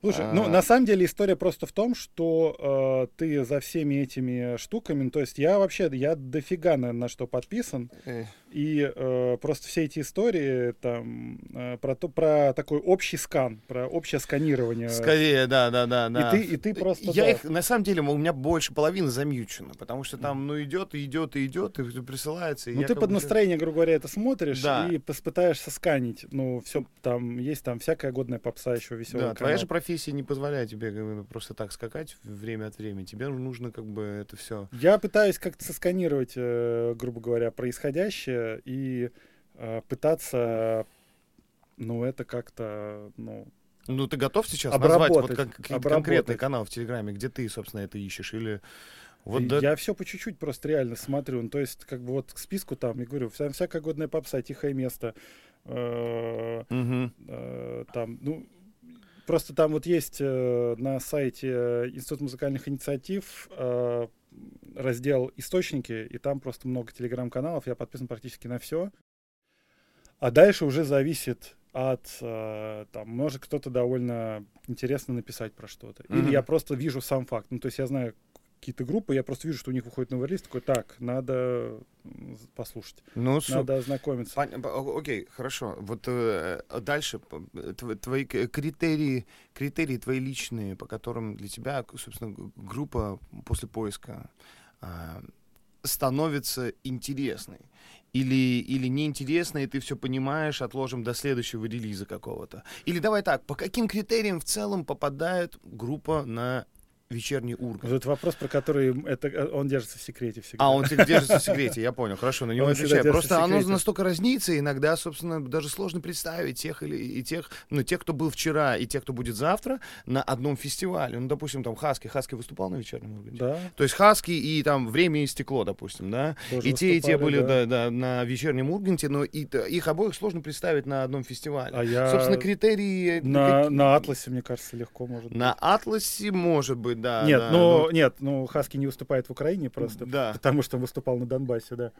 Слушай, ну на самом деле история просто в том, что э, ты за всеми этими штуками, то есть я вообще, я дофига на, на что подписан, Э, И э, просто все эти истории там э, про, то, про такой общий скан, про общее сканирование. Скорее, да, да, да. да. И, ты, и ты просто... Я да. их, на самом деле, у меня больше половины замьючено, потому что там, ну, идет, и идет, и идет, и присылается. и Ну, ты под настроение, грубо говоря, это смотришь Да. и пытаешься сканить. Ну, все там есть там всякая годная попса еще веселая. Да, твоя же профессия не позволяет тебе просто так скакать время от времени. Тебе нужно как бы это все. Я пытаюсь как-то сосканировать, э, грубо говоря, происходящее и э, пытаться, ну, это как-то, ну, Ну, ты готов сейчас назвать вот Обработать, как, обработать. конкретный канал в Телеграме, где ты, собственно, это ищешь? Или вот да- Я все по чуть-чуть просто реально смотрю. Ну, то есть, как бы вот к списку там, я говорю, вся, всякая годная попса, тихое место. э, э, там, ну, просто там вот есть э, на сайте э, Институт музыкальных инициатив э, раздел «Источники», и там просто много телеграм-каналов, я подписан практически на все. А дальше уже зависит от, э, там, может кто-то довольно интересно написать про что-то. Или Мгм. я просто вижу сам факт. Ну, то есть я знаю какие-то группы, я просто вижу, что у них выходит новый релиз, такой, так, надо послушать, Ну, надо ознакомиться. Пон- Окей, хорошо. Вот э, дальше п- тв- твои критерии, критерии твои личные, по которым для тебя, собственно, группа после поиска а, становится интересной. Или, или неинтересной, и ты все понимаешь, отложим до следующего релиза какого-то. Или давай так, по каким критериям в целом попадает группа на вечерний Вот Ургант? этот вопрос, про который это, э, он держится в секрете всегда. А, он теперь держится в секрете, я понял, хорошо, на него отвечаю. Просто оно настолько разнится, иногда, собственно, даже сложно представить тех или и тех, ну, тех, кто был вчера, и тех, кто будет завтра на одном фестивале. Ну, допустим, там Хаски. Хаски выступал на вечернем Урганте? Да, То есть Хаски и там Время и стекло, допустим, да? тоже И те, и те были да. да, да, на вечернем Урганте, но и, их обоих сложно представить на одном фестивале. А я Собственно, критерии... на, какие- на Атласе, мне кажется, легко может На Атласе, может быть, да. быть. Нет, да, ну, нет, ну, Хаски не выступает в Украине просто, Да. потому что он выступал на Донбассе, да.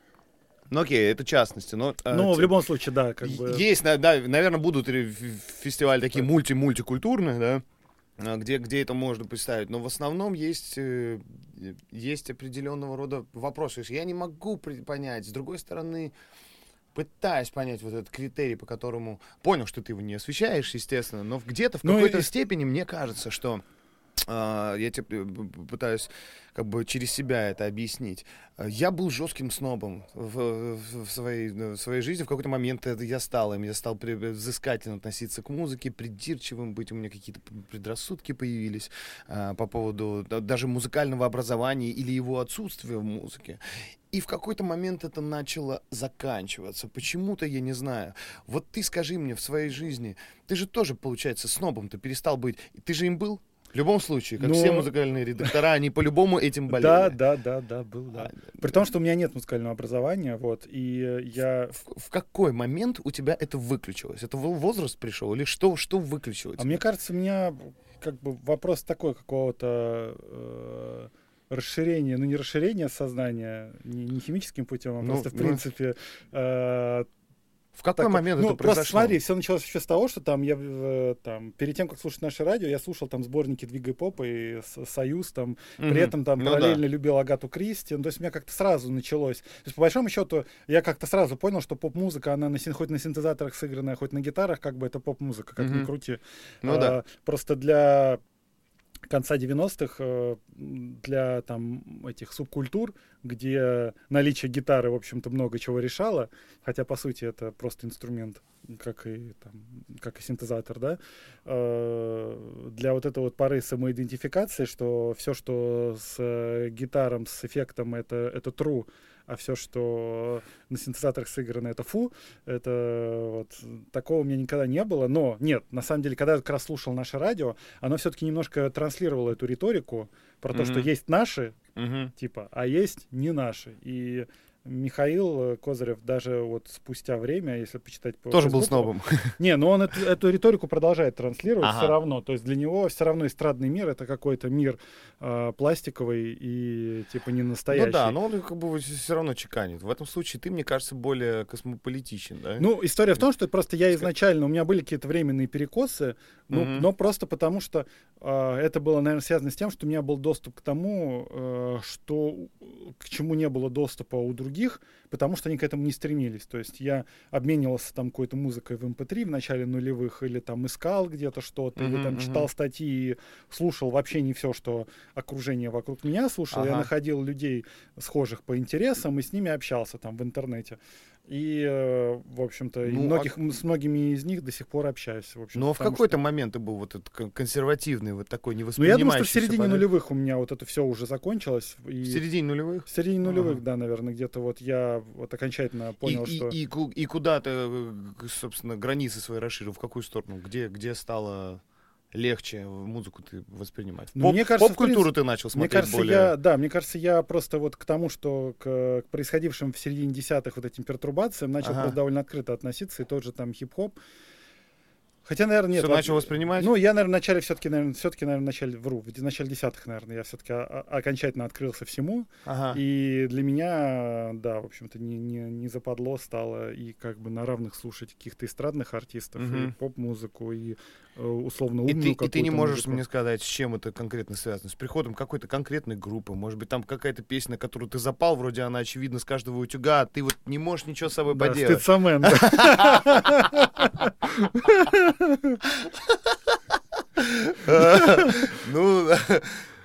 Ну, окей, это частности, но... э, ну, в те- любом случае, да, как бы... Есть, да, наверное, будут фестивали такие мульти-мультикультурные, да, а, где, где это можно представить. Но в основном есть, э, есть определенного рода вопросы. Я не могу понять. С другой стороны, пытаюсь понять вот этот критерий, по которому... Понял, что ты его не освещаешь, естественно, но в- где-то в Ну, какой-то и- степени мне кажется, что... а, я тебе э, п- п- пытаюсь как бы через себя это объяснить. Э, Я был жестким снобом в, в- своей, э, в своей жизни. В какой-то момент это я стал им. Я стал взыскательно относиться к музыке, придирчивым быть. У меня какие-то предрассудки появились а, по поводу да, даже музыкального образования или его отсутствия в музыке. И в какой-то момент это начало заканчиваться. Почему-то я не знаю. Вот ты скажи мне в своей жизни, ты же тоже, получается, снобом ты перестал быть. Ты же им был? В любом случае, как Ну, все музыкальные редактора, они по-любому этим болели. Да, да, да, да, был, да. А, При том, что у меня нет музыкального образования, вот, и я... В, в какой момент у тебя это выключилось? Это во- возраст пришел или что, что выключилось? А мне кажется, у меня как бы вопрос такой какого-то э, расширения, ну не расширения сознания, не, не химическим путем, а Ну, просто в ну. принципе э, в какой Так, момент ну, это просто произошло? смотри, все началось еще с того, что там я там перед тем, как слушать наше радио, я слушал там сборники Двигай поп и Союз, там при Мгм. этом там Ну да. параллельно любил Агату Кристи. Ну, то есть у меня как-то сразу началось. То есть по большому счету я как-то сразу понял, что поп-музыка, она на, син- хоть на синтезаторах сыгранная, хоть на гитарах, как бы это поп-музыка, как ни Мгм. крути. Ну А, да. Просто для конца 90-х, э, для там этих субкультур, где наличие гитары, в общем-то, много чего решало, хотя, по сути, это просто инструмент, как и, там, как и синтезатор, да, э, для вот этой вот поры самоидентификации, что все, что с э, гитаром, с эффектом, это, это true, а все, что на синтезаторах сыграно, это фу, это вот такого у меня никогда не было. Но нет, на самом деле, когда я как раз слушал наше радио, оно все-таки немножко транслировало эту риторику про то, что есть наши, Мгм. типа, а есть не наши. И Михаил э, Козырев даже вот спустя время, если почитать по Тоже был Фейсбуку- снобом. *laughs* Не, но он эту, эту риторику продолжает транслировать Ага. все равно. То есть для него все равно эстрадный мир это какой-то мир э, пластиковый и типа не настоящий. Ну да, но он как бы все равно чеканит. В этом случае ты, мне кажется, более космополитичен, да? Ну, история в том, что просто я изначально, у меня были какие-то временные перекосы Ну, Мгм. но просто потому, что э, это было, наверное, связано с тем, что у меня был доступ к тому, э, что к чему не было доступа у других, потому что они к этому не стремились. То есть я обменивался там какой-то музыкой в MP3 в начале нулевых, или там искал где-то что-то, или Мгм, там читал статьи, и слушал вообще не все, что окружение вокруг меня слушало. Я Ага. находил людей схожих по интересам и с ними общался там в интернете. И, э, в общем-то, Ну, а многих, м- с многими из них до сих пор общаюсь. В общем, Но в какой-то что- момент ты был вот этот кон- консервативный, вот такой Ну, я думаю, что в середине подход. нулевых у меня вот это все уже закончилось. И В середине нулевых? В середине Ага. нулевых, да, наверное, где-то вот я вот окончательно понял, и, что... и, и, и куда ты, э, собственно, границы свои расширил? В какую сторону? Где, где стало легче музыку ты воспринимать? Ну, Поп- мне кажется, поп-культуру принципе, ты начал Мне смотреть кажется, более... я, да, мне кажется, я просто вот к тому, что к, к происходившим в середине десятых вот этим пертурбациям начал Ага. довольно открыто относиться, и тот же там хип-хоп. Хотя, наверное, нет. Всё вот- начал воспринимать? Ну, я, наверное, в начале все-таки, наверное, все-таки, наверное, в начале, вру, в начале десятых, наверное, я все-таки окончательно открылся всему. Ага. И для меня, да, в общем-то, не, не, не западло стало и как бы на равных слушать каких-то эстрадных артистов, и Мгм. поп-музыку, и э, условно И умную ты, и ты не можешь музыку. мне сказать, с чем это конкретно связано? С приходом какой-то конкретной группы? Может быть, там какая-то песня, на которую ты запал, вроде она очевидна с каждого утюга, а ты вот не можешь ничего с собой Да, поделать. стыдсамен, да. *laughs* *laughs* Ну,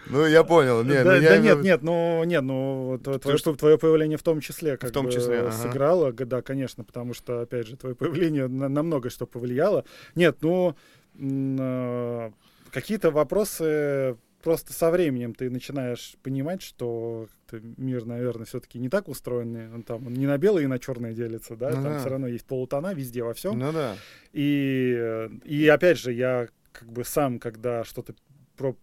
ну, я понял. Не, Да, ну, я да нет, в- нет, ну нет, ну тво- твое, что- твое появление в том числе как том бы числе, ага. сыграло, да, конечно, потому что опять же твое появление на, на многое что повлияло. Нет, ну э, какие-то вопросы просто со временем ты начинаешь понимать, что мир, наверное, все-таки не так устроен, он там он не на белое и на черное делится, да, Ну там да. все равно есть полутона везде во всем. Ну да. И, и опять же, я как бы сам, когда что-то про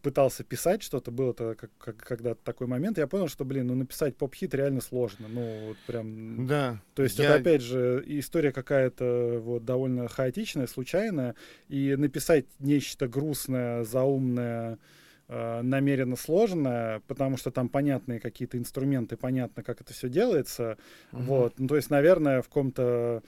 пытался писать что-то, было то как, как, когда такой момент, я понял, что, блин, ну написать поп-хит реально сложно. Ну, вот прям... Да. То есть Я- это, опять же, история какая-то вот довольно хаотичная, случайная, и написать нечто грустное, заумное, намеренно сложное, потому что там понятные какие-то инструменты, понятно, как это все делается. Мгм. Вот, ну, то есть, наверное, в каком-то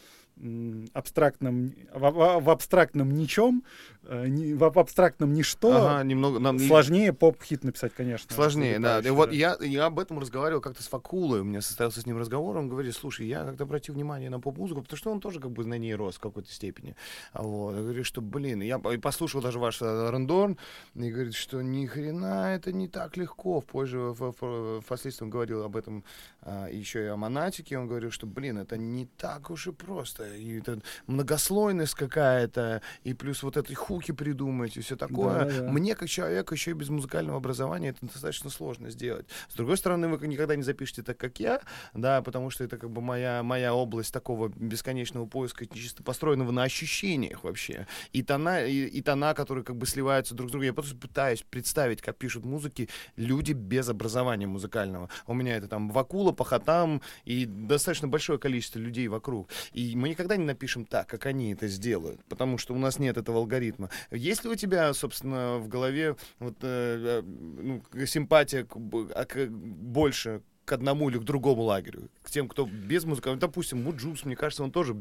абстрактном, в, в- абстрактном ничем, э, ни- в аб- абстрактном ничто Ага, немного нам сложнее поп-хит написать, конечно. Сложнее, да. И вот я, я об этом разговаривал как-то с Факулой. У меня состоялся с ним разговор. Он говорит, слушай, я как-то обратил внимание на поп-музыку, потому что он тоже как бы на ней рос в какой-то степени. Вот. Я говорю, что, блин, я послушал даже ваш э, рандон, и говорит, что ни хрена это не так легко. Позже в- в- впоследствии он говорил об этом а, еще и о монатике. Он говорил, что, блин, это не так уж и просто. И это многослойность какая-то, и плюс вот эти хуки придумать, и все такое. Да-да-да. Мне, как человеку, еще и без музыкального образования, это достаточно сложно сделать. С другой стороны, вы никогда не запишете так, как я, да, потому что это как бы моя, моя область такого бесконечного поиска, чисто построенного на ощущениях вообще. И тона, и, и тона, которые как бы сливаются друг с другом. Я просто пытаюсь представить, как пишут музыки люди без образования музыкального. У меня это там Вакула, Пахатам и достаточно большое количество людей вокруг. И мы никогда не напишем так, как они это сделают, потому что у нас нет этого алгоритма. Есть ли у тебя, собственно, в голове вот, э, э, ну, симпатия к а к- больше к одному или к другому лагерю? К тем, кто без музыки. Допустим, Муджус, мне кажется, он тоже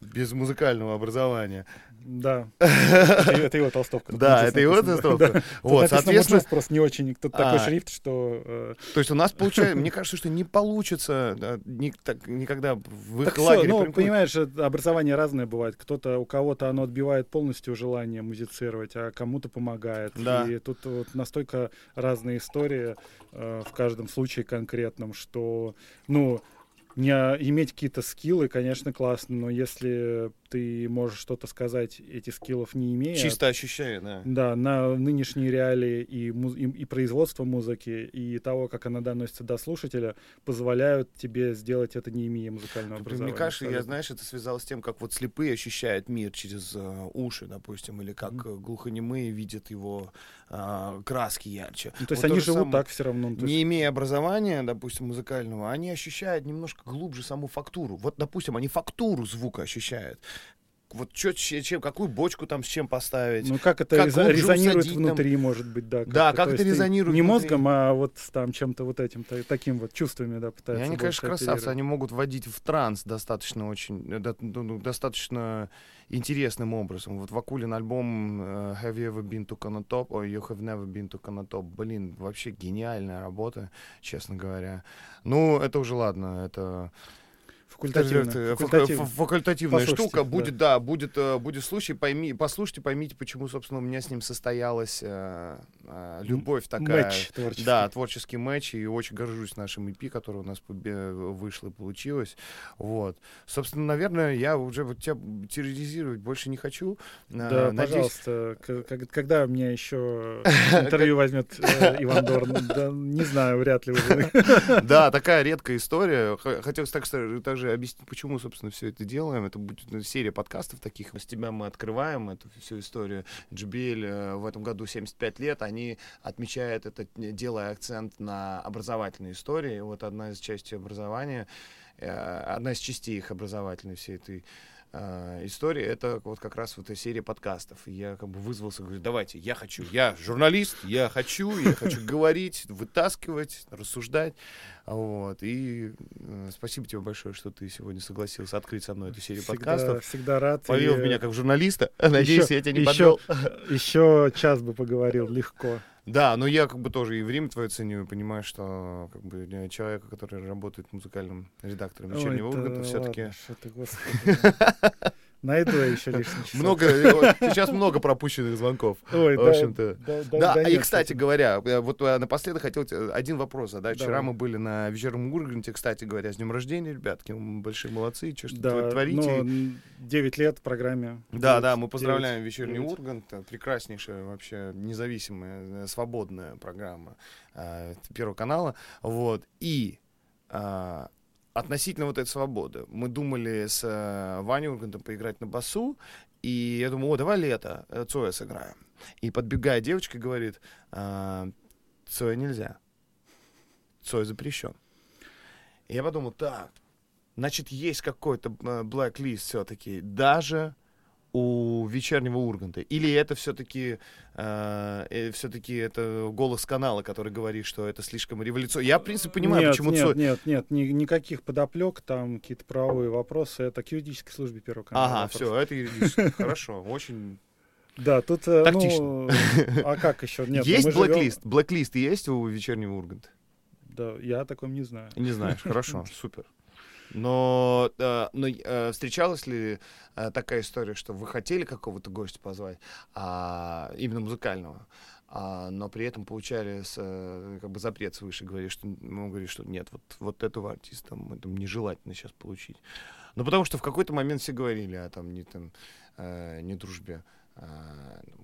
без музыкального образования. Да. *laughs* Это, его толстовка. Да, это его толстовка. Вот, соответственно, просто не очень тут такой А. шрифт, что... э, то есть у нас получается, мне кажется, что не получится никогда в их лагере ну, понимаешь, образование разное бывает. Кто-то, у кого-то оно отбивает полностью желание музицировать, а кому-то помогает. И тут вот настолько разные истории э, в каждом случае конкретном, что, ну, не, иметь какие-то скиллы, конечно, классно, но если ты можешь что-то сказать, эти скиллов не имея, Чисто ощущаю, да. да, на нынешние реалии и, и, и производство музыки, и того, как она доносится до слушателя, позволяют тебе сделать это, не имея музыкального Мне образования. кажется, я, знаешь, это связалось с тем, как вот слепые ощущают мир через э, уши, допустим, или как э, глухонемые видят его э, краски ярче. Ну, то есть Вот они живут самое. так все равно. ну, есть- Не имея образования, допустим, музыкального, они ощущают немножко глубже саму фактуру. Вот, допустим, они фактуру звука ощущают. Вот чё, чем, какую бочку там с чем поставить. Ну, как это как резо- резонирует внутри, может быть, да. Да, как То это резонирует Не внутри. мозгом, а вот там чем-то вот этим, та- таким вот чувствами, да, И пытаются они, конечно, больше красавцы, оперировать. они могут вводить в транс достаточно очень, э, ну, ну, достаточно интересным образом. Вот Вакулин альбом э, Have You Ever Been to Conotop, ой, You Have Never Been to Conotop, блин, вообще гениальная работа, честно говоря. Ну, это уже ладно, это Факультативно. фа- факультативная Послушайте, штука. да. Будет, да, будет, э, будет случай, пойми, послушайте, поймите, почему, собственно, у меня с ним состоялась э, э, любовь такая. Матч творческий. Да, творческий матч, и очень горжусь нашим EP, который у нас вышло и получилось. Вот. Собственно, наверное, я уже вот тебя терроризировать больше не хочу. Э, Да, надеюсь- пожалуйста, когда у меня еще *laughs* интервью возьмет э, Иван Дорн? Да, не знаю, вряд ли уже. *laughs* Да, такая редкая история. Хотелось так, также объяснить, почему, собственно, все это делаем. Это будет ну, серия подкастов таких. С тебя мы открываем эту всю историю. JBL э, в этом году 75 лет. Они отмечают это, делая акцент на образовательной истории. Вот одна из частей образования, э, одна из частей их образовательной всей этой э, истории, это вот как раз вот эта серия подкастов. И я как бы вызвался, говорю, давайте, я хочу, я журналист, я хочу, я хочу *laughs* говорить, вытаскивать, рассуждать. Вот. И э, спасибо тебе большое, что ты сегодня согласился открыть со мной эту серию Всегда, подкастов. всегда рад. Повел И, меня как журналиста. *laughs* Надеюсь, еще- я тебя не еще- подвел. *laughs* Еще час бы поговорил, легко. Да, но я как бы тоже и время твое ценю, и понимаю, что как бы для человека, который работает музыкальным редактором Ой, вечернего да Урганта, все-таки *laughs* Найду я еще лишний часок. много, э, сейчас много пропущенных звонков. *laughs* Ой, в общем-то. да, да, Да, да и, нет, кстати говоря, э, вот э, напоследок хотел один вопрос задать. Вчера Давай. мы были на вечернем Урганте, кстати говоря, с днем рождения, ребятки, большие молодцы, что, что Да, творите. ну, 9 лет программе. Да, Девять- да, мы поздравляем девять- вечерний девять. Ургант, э, прекраснейшая вообще независимая, э, свободная программа э, Первого канала, вот, и а, относительно вот этой свободы, мы думали с э, Ваней Ургантом поиграть на басу, и я думаю, о, давай лето, э, Цоя сыграем. И подбегает девочка говорит, а, Цоя нельзя, Цоя запрещен. И я подумал, так, значит, есть какой-то э, blacklist все-таки, даже у вечернего Урганта? Или это все-таки все-таки это голос канала, который говорит, что это слишком революционно? Я, в принципе, понимаю, нет, почему нет, Цой... нет, нет, ни- никаких подоплек, там какие-то правовые вопросы. Это к юридической службе Первого канала. Ага, вопрос. все, это юридически. *laughs* Хорошо, очень... Да, тут, э, Тактично. ну, а как еще? *laughs* Нет, ну, Есть мы живем- блэклист? Блэклист есть у вечернего Урганта? Да, я о таком не знаю. Не знаешь, хорошо, *laughs* супер. Но, э, но э, встречалась ли э, такая история, что вы хотели какого-то гостя позвать, а, именно музыкального, а, но при этом получали с, как бы запрет свыше, говорили, что, ну, говорили, что нет, вот, вот этого артиста мы там нежелательно сейчас получить. Ну, потому что в какой-то момент все говорили о там, не, там, э, не дружбе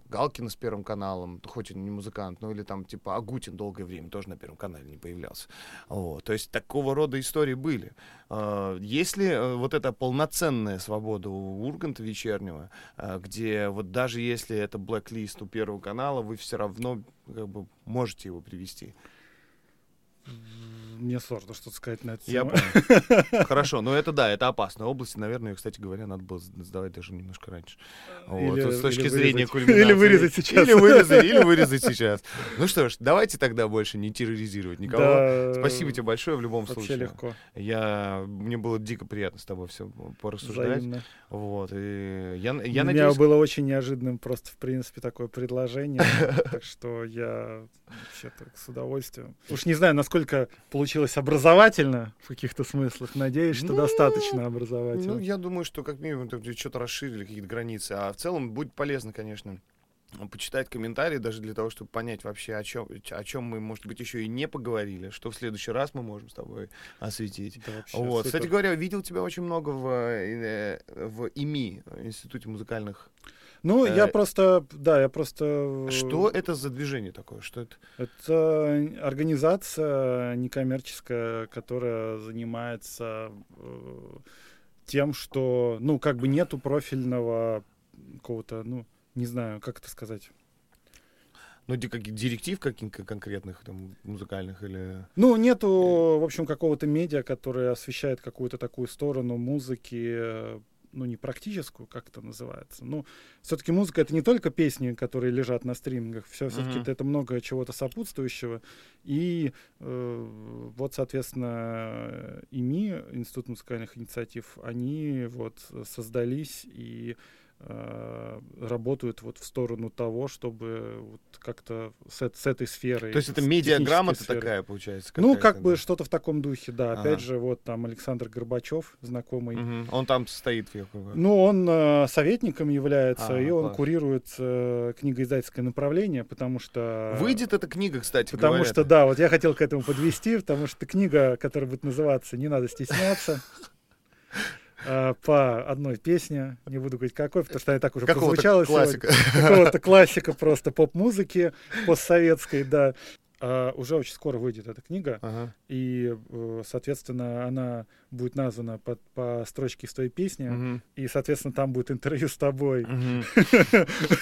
Галкина с Первым каналом, хоть он не музыкант, ну или там типа Агутин долгое время тоже на Первом канале не появлялся. Вот. То есть такого рода истории были. Э, Есть ли э, вот эта полноценная свобода у Урганта вечернего, э, где вот даже если это блэк-лист у Первого канала, вы все равно как бы можете его привести? Мне сложно что-то сказать на эту Я понял. *laughs* Хорошо, но это да, это опасная область. Наверное, кстати говоря, надо было сдавать даже немножко раньше. Или- вот с точки или зрения вырезать. кульминации. Или вырезать сейчас. Или вырезать, или вырезать сейчас. Ну что ж, давайте тогда больше не терроризировать никого. Да, Спасибо тебе большое в любом Вообще случае. легко. Я, мне было дико приятно с тобой все порассуждать. Взаимно. Вот, и я, я Для меня надеюсь... было очень неожиданным просто, в принципе, такое предложение. Так что я вообще с удовольствием. Уж не знаю, насколько получилось образовательно в каких-то смыслах. Надеюсь, что Ну, достаточно Ну, образовательно. я думаю, что как минимум что-то расширили, какие-то границы. А в целом будет полезно, конечно, почитать комментарии, даже для того, чтобы понять вообще, о чем, о чем мы, может быть, еще и не поговорили, что в следующий раз мы можем с тобой осветить. Да, вообще Вот. супер. Кстати говоря, видел тебя очень много в, э, в ИМИ, Институте музыкальных. Ну, я э, просто, да, я просто... Что это за движение такое? Что это? Это организация некоммерческая, которая занимается э, тем, что, ну, как бы нету профильного какого-то, ну, не знаю, как это сказать. Ну, директив каких-то конкретных там, музыкальных или... Ну, нету, в общем, какого-то медиа, который освещает какую-то такую сторону музыки, э, ну, не практическую, как это называется. Ну, все-таки музыка это не только песни, которые лежат на стримингах, все, все-таки Мгм. это много чего-то сопутствующего. И э, вот, соответственно, ИМИ, Институт музыкальных инициатив, они вот создались и э, работают вот в сторону того, чтобы вот как-то с, с этой сферой. То есть это медиаграмота сферой. такая, получается? Ну, как бы да? что-то в таком духе, да. Ага. Опять же, вот там Александр Горбачев, знакомый. Мгм. Он там стоит. я понимаю. Ну, он э, советником является, А, и он класс. курирует э, книгоиздательское направление, потому что... Выйдет эта книга, кстати, Потому говорят. что, да, вот я хотел к этому подвести, потому что книга, которая будет называться «Не надо стесняться», *laughs* э, по одной песне, не буду говорить какой, потому что она так уже Какого-то прозвучала классика. какого-то классика просто поп-музыки постсоветской, да. А, уже очень скоро выйдет эта книга, Ага. и, э, соответственно, она будет названа по, по строчке из твоей песни, Мгм. и, соответственно, там будет интервью с тобой.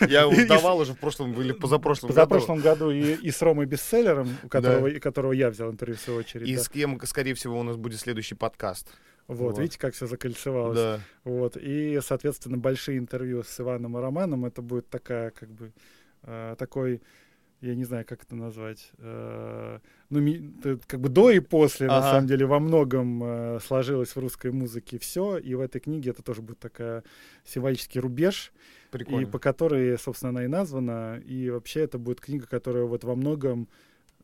Я *laughs* его давал уже в прошлом или позапрошлом За году. прошлом году и, и с Ромой Бестселлером, у которого, я взял интервью в свою очередь. И да. с кем, скорее всего, у нас будет следующий подкаст. Вот, вот. видите, как все закольцевалось. Да. Вот. И, соответственно, большие интервью с Иваном и Романом. Это будет такая, как бы, э, такой, я не знаю, как это назвать, э, ну, ми- как бы до и после, на Ага. самом деле, во многом э, сложилось в русской музыке все. И в этой книге это тоже будет такая символический рубеж, и Прикольно. по которой, собственно, она и названа. И вообще это будет книга, которая вот во многом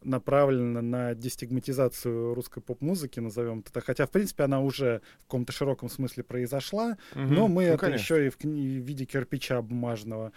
направлена на дестигматизацию русской поп-музыки, назовем это так. Хотя, в принципе, она уже в каком-то широком смысле произошла, Мгм. но мы Ну, это конечно. еще и в, в виде кирпича бумажного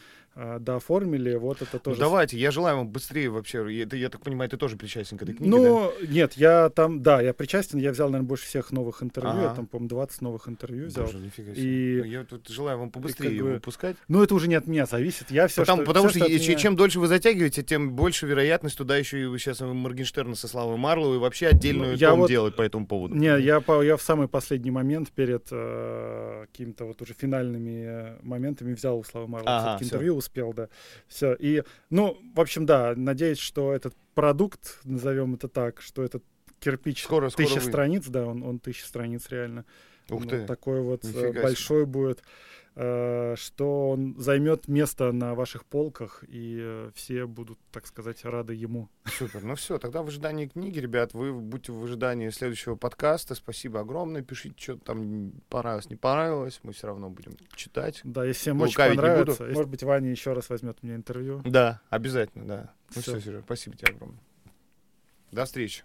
дооформили. Вот это Ну, тоже. давайте, я желаю вам быстрее вообще. И это, я так понимаю, ты тоже причастен к этой книге, ну, нет, я там, да, я причастен, я взял, наверное, больше всех новых интервью, я Ага. там, по-моему, 20 новых интервью да? взял. Боже, нифига себе. И- Ну, Я тут желаю вам побыстрее как его бы выпускать. Ну, это уже не от меня зависит. Я все, потому что, потому всё, что, и- меня- чем дольше вы затягиваете, тем больше вероятность туда еще и сейчас Моргенштерна со Славой Марловой вообще отдельную Ну, я том вот- делать по этому поводу. Не, я, по, я в самый последний момент перед э, какими-то вот уже финальными э, моментами взял у Славы всё. интервью, успел, да. Все. И, ну, в общем, да, надеюсь, что этот продукт, назовем это так, что этот кирпич Скоро, скоро тысяча выйдет. страниц, да, он, он тысяча страниц реально. Ух Ну, ты. Такой вот э, Нифига себе. большой будет, э, что он займет место на ваших полках, и э, все будут, так сказать, рады ему. Супер. Ну все, тогда в ожидании книги, ребят, вы будьте в ожидании следующего подкаста. Спасибо огромное. Пишите, что там понравилось, не понравилось. Мы все равно будем читать. Да, если всем очень Лукавить не понравится, буду. может быть, Ваня еще раз возьмет меня интервью. Да, обязательно, да. Ну Всё. все, Серега, спасибо тебе огромное. До встречи.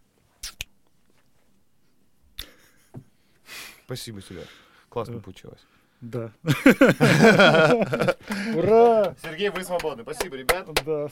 Спасибо тебе. Классно Да. получилось. Да. *laughs* Ура! Сергей, вы свободны. Спасибо, ребят. Да,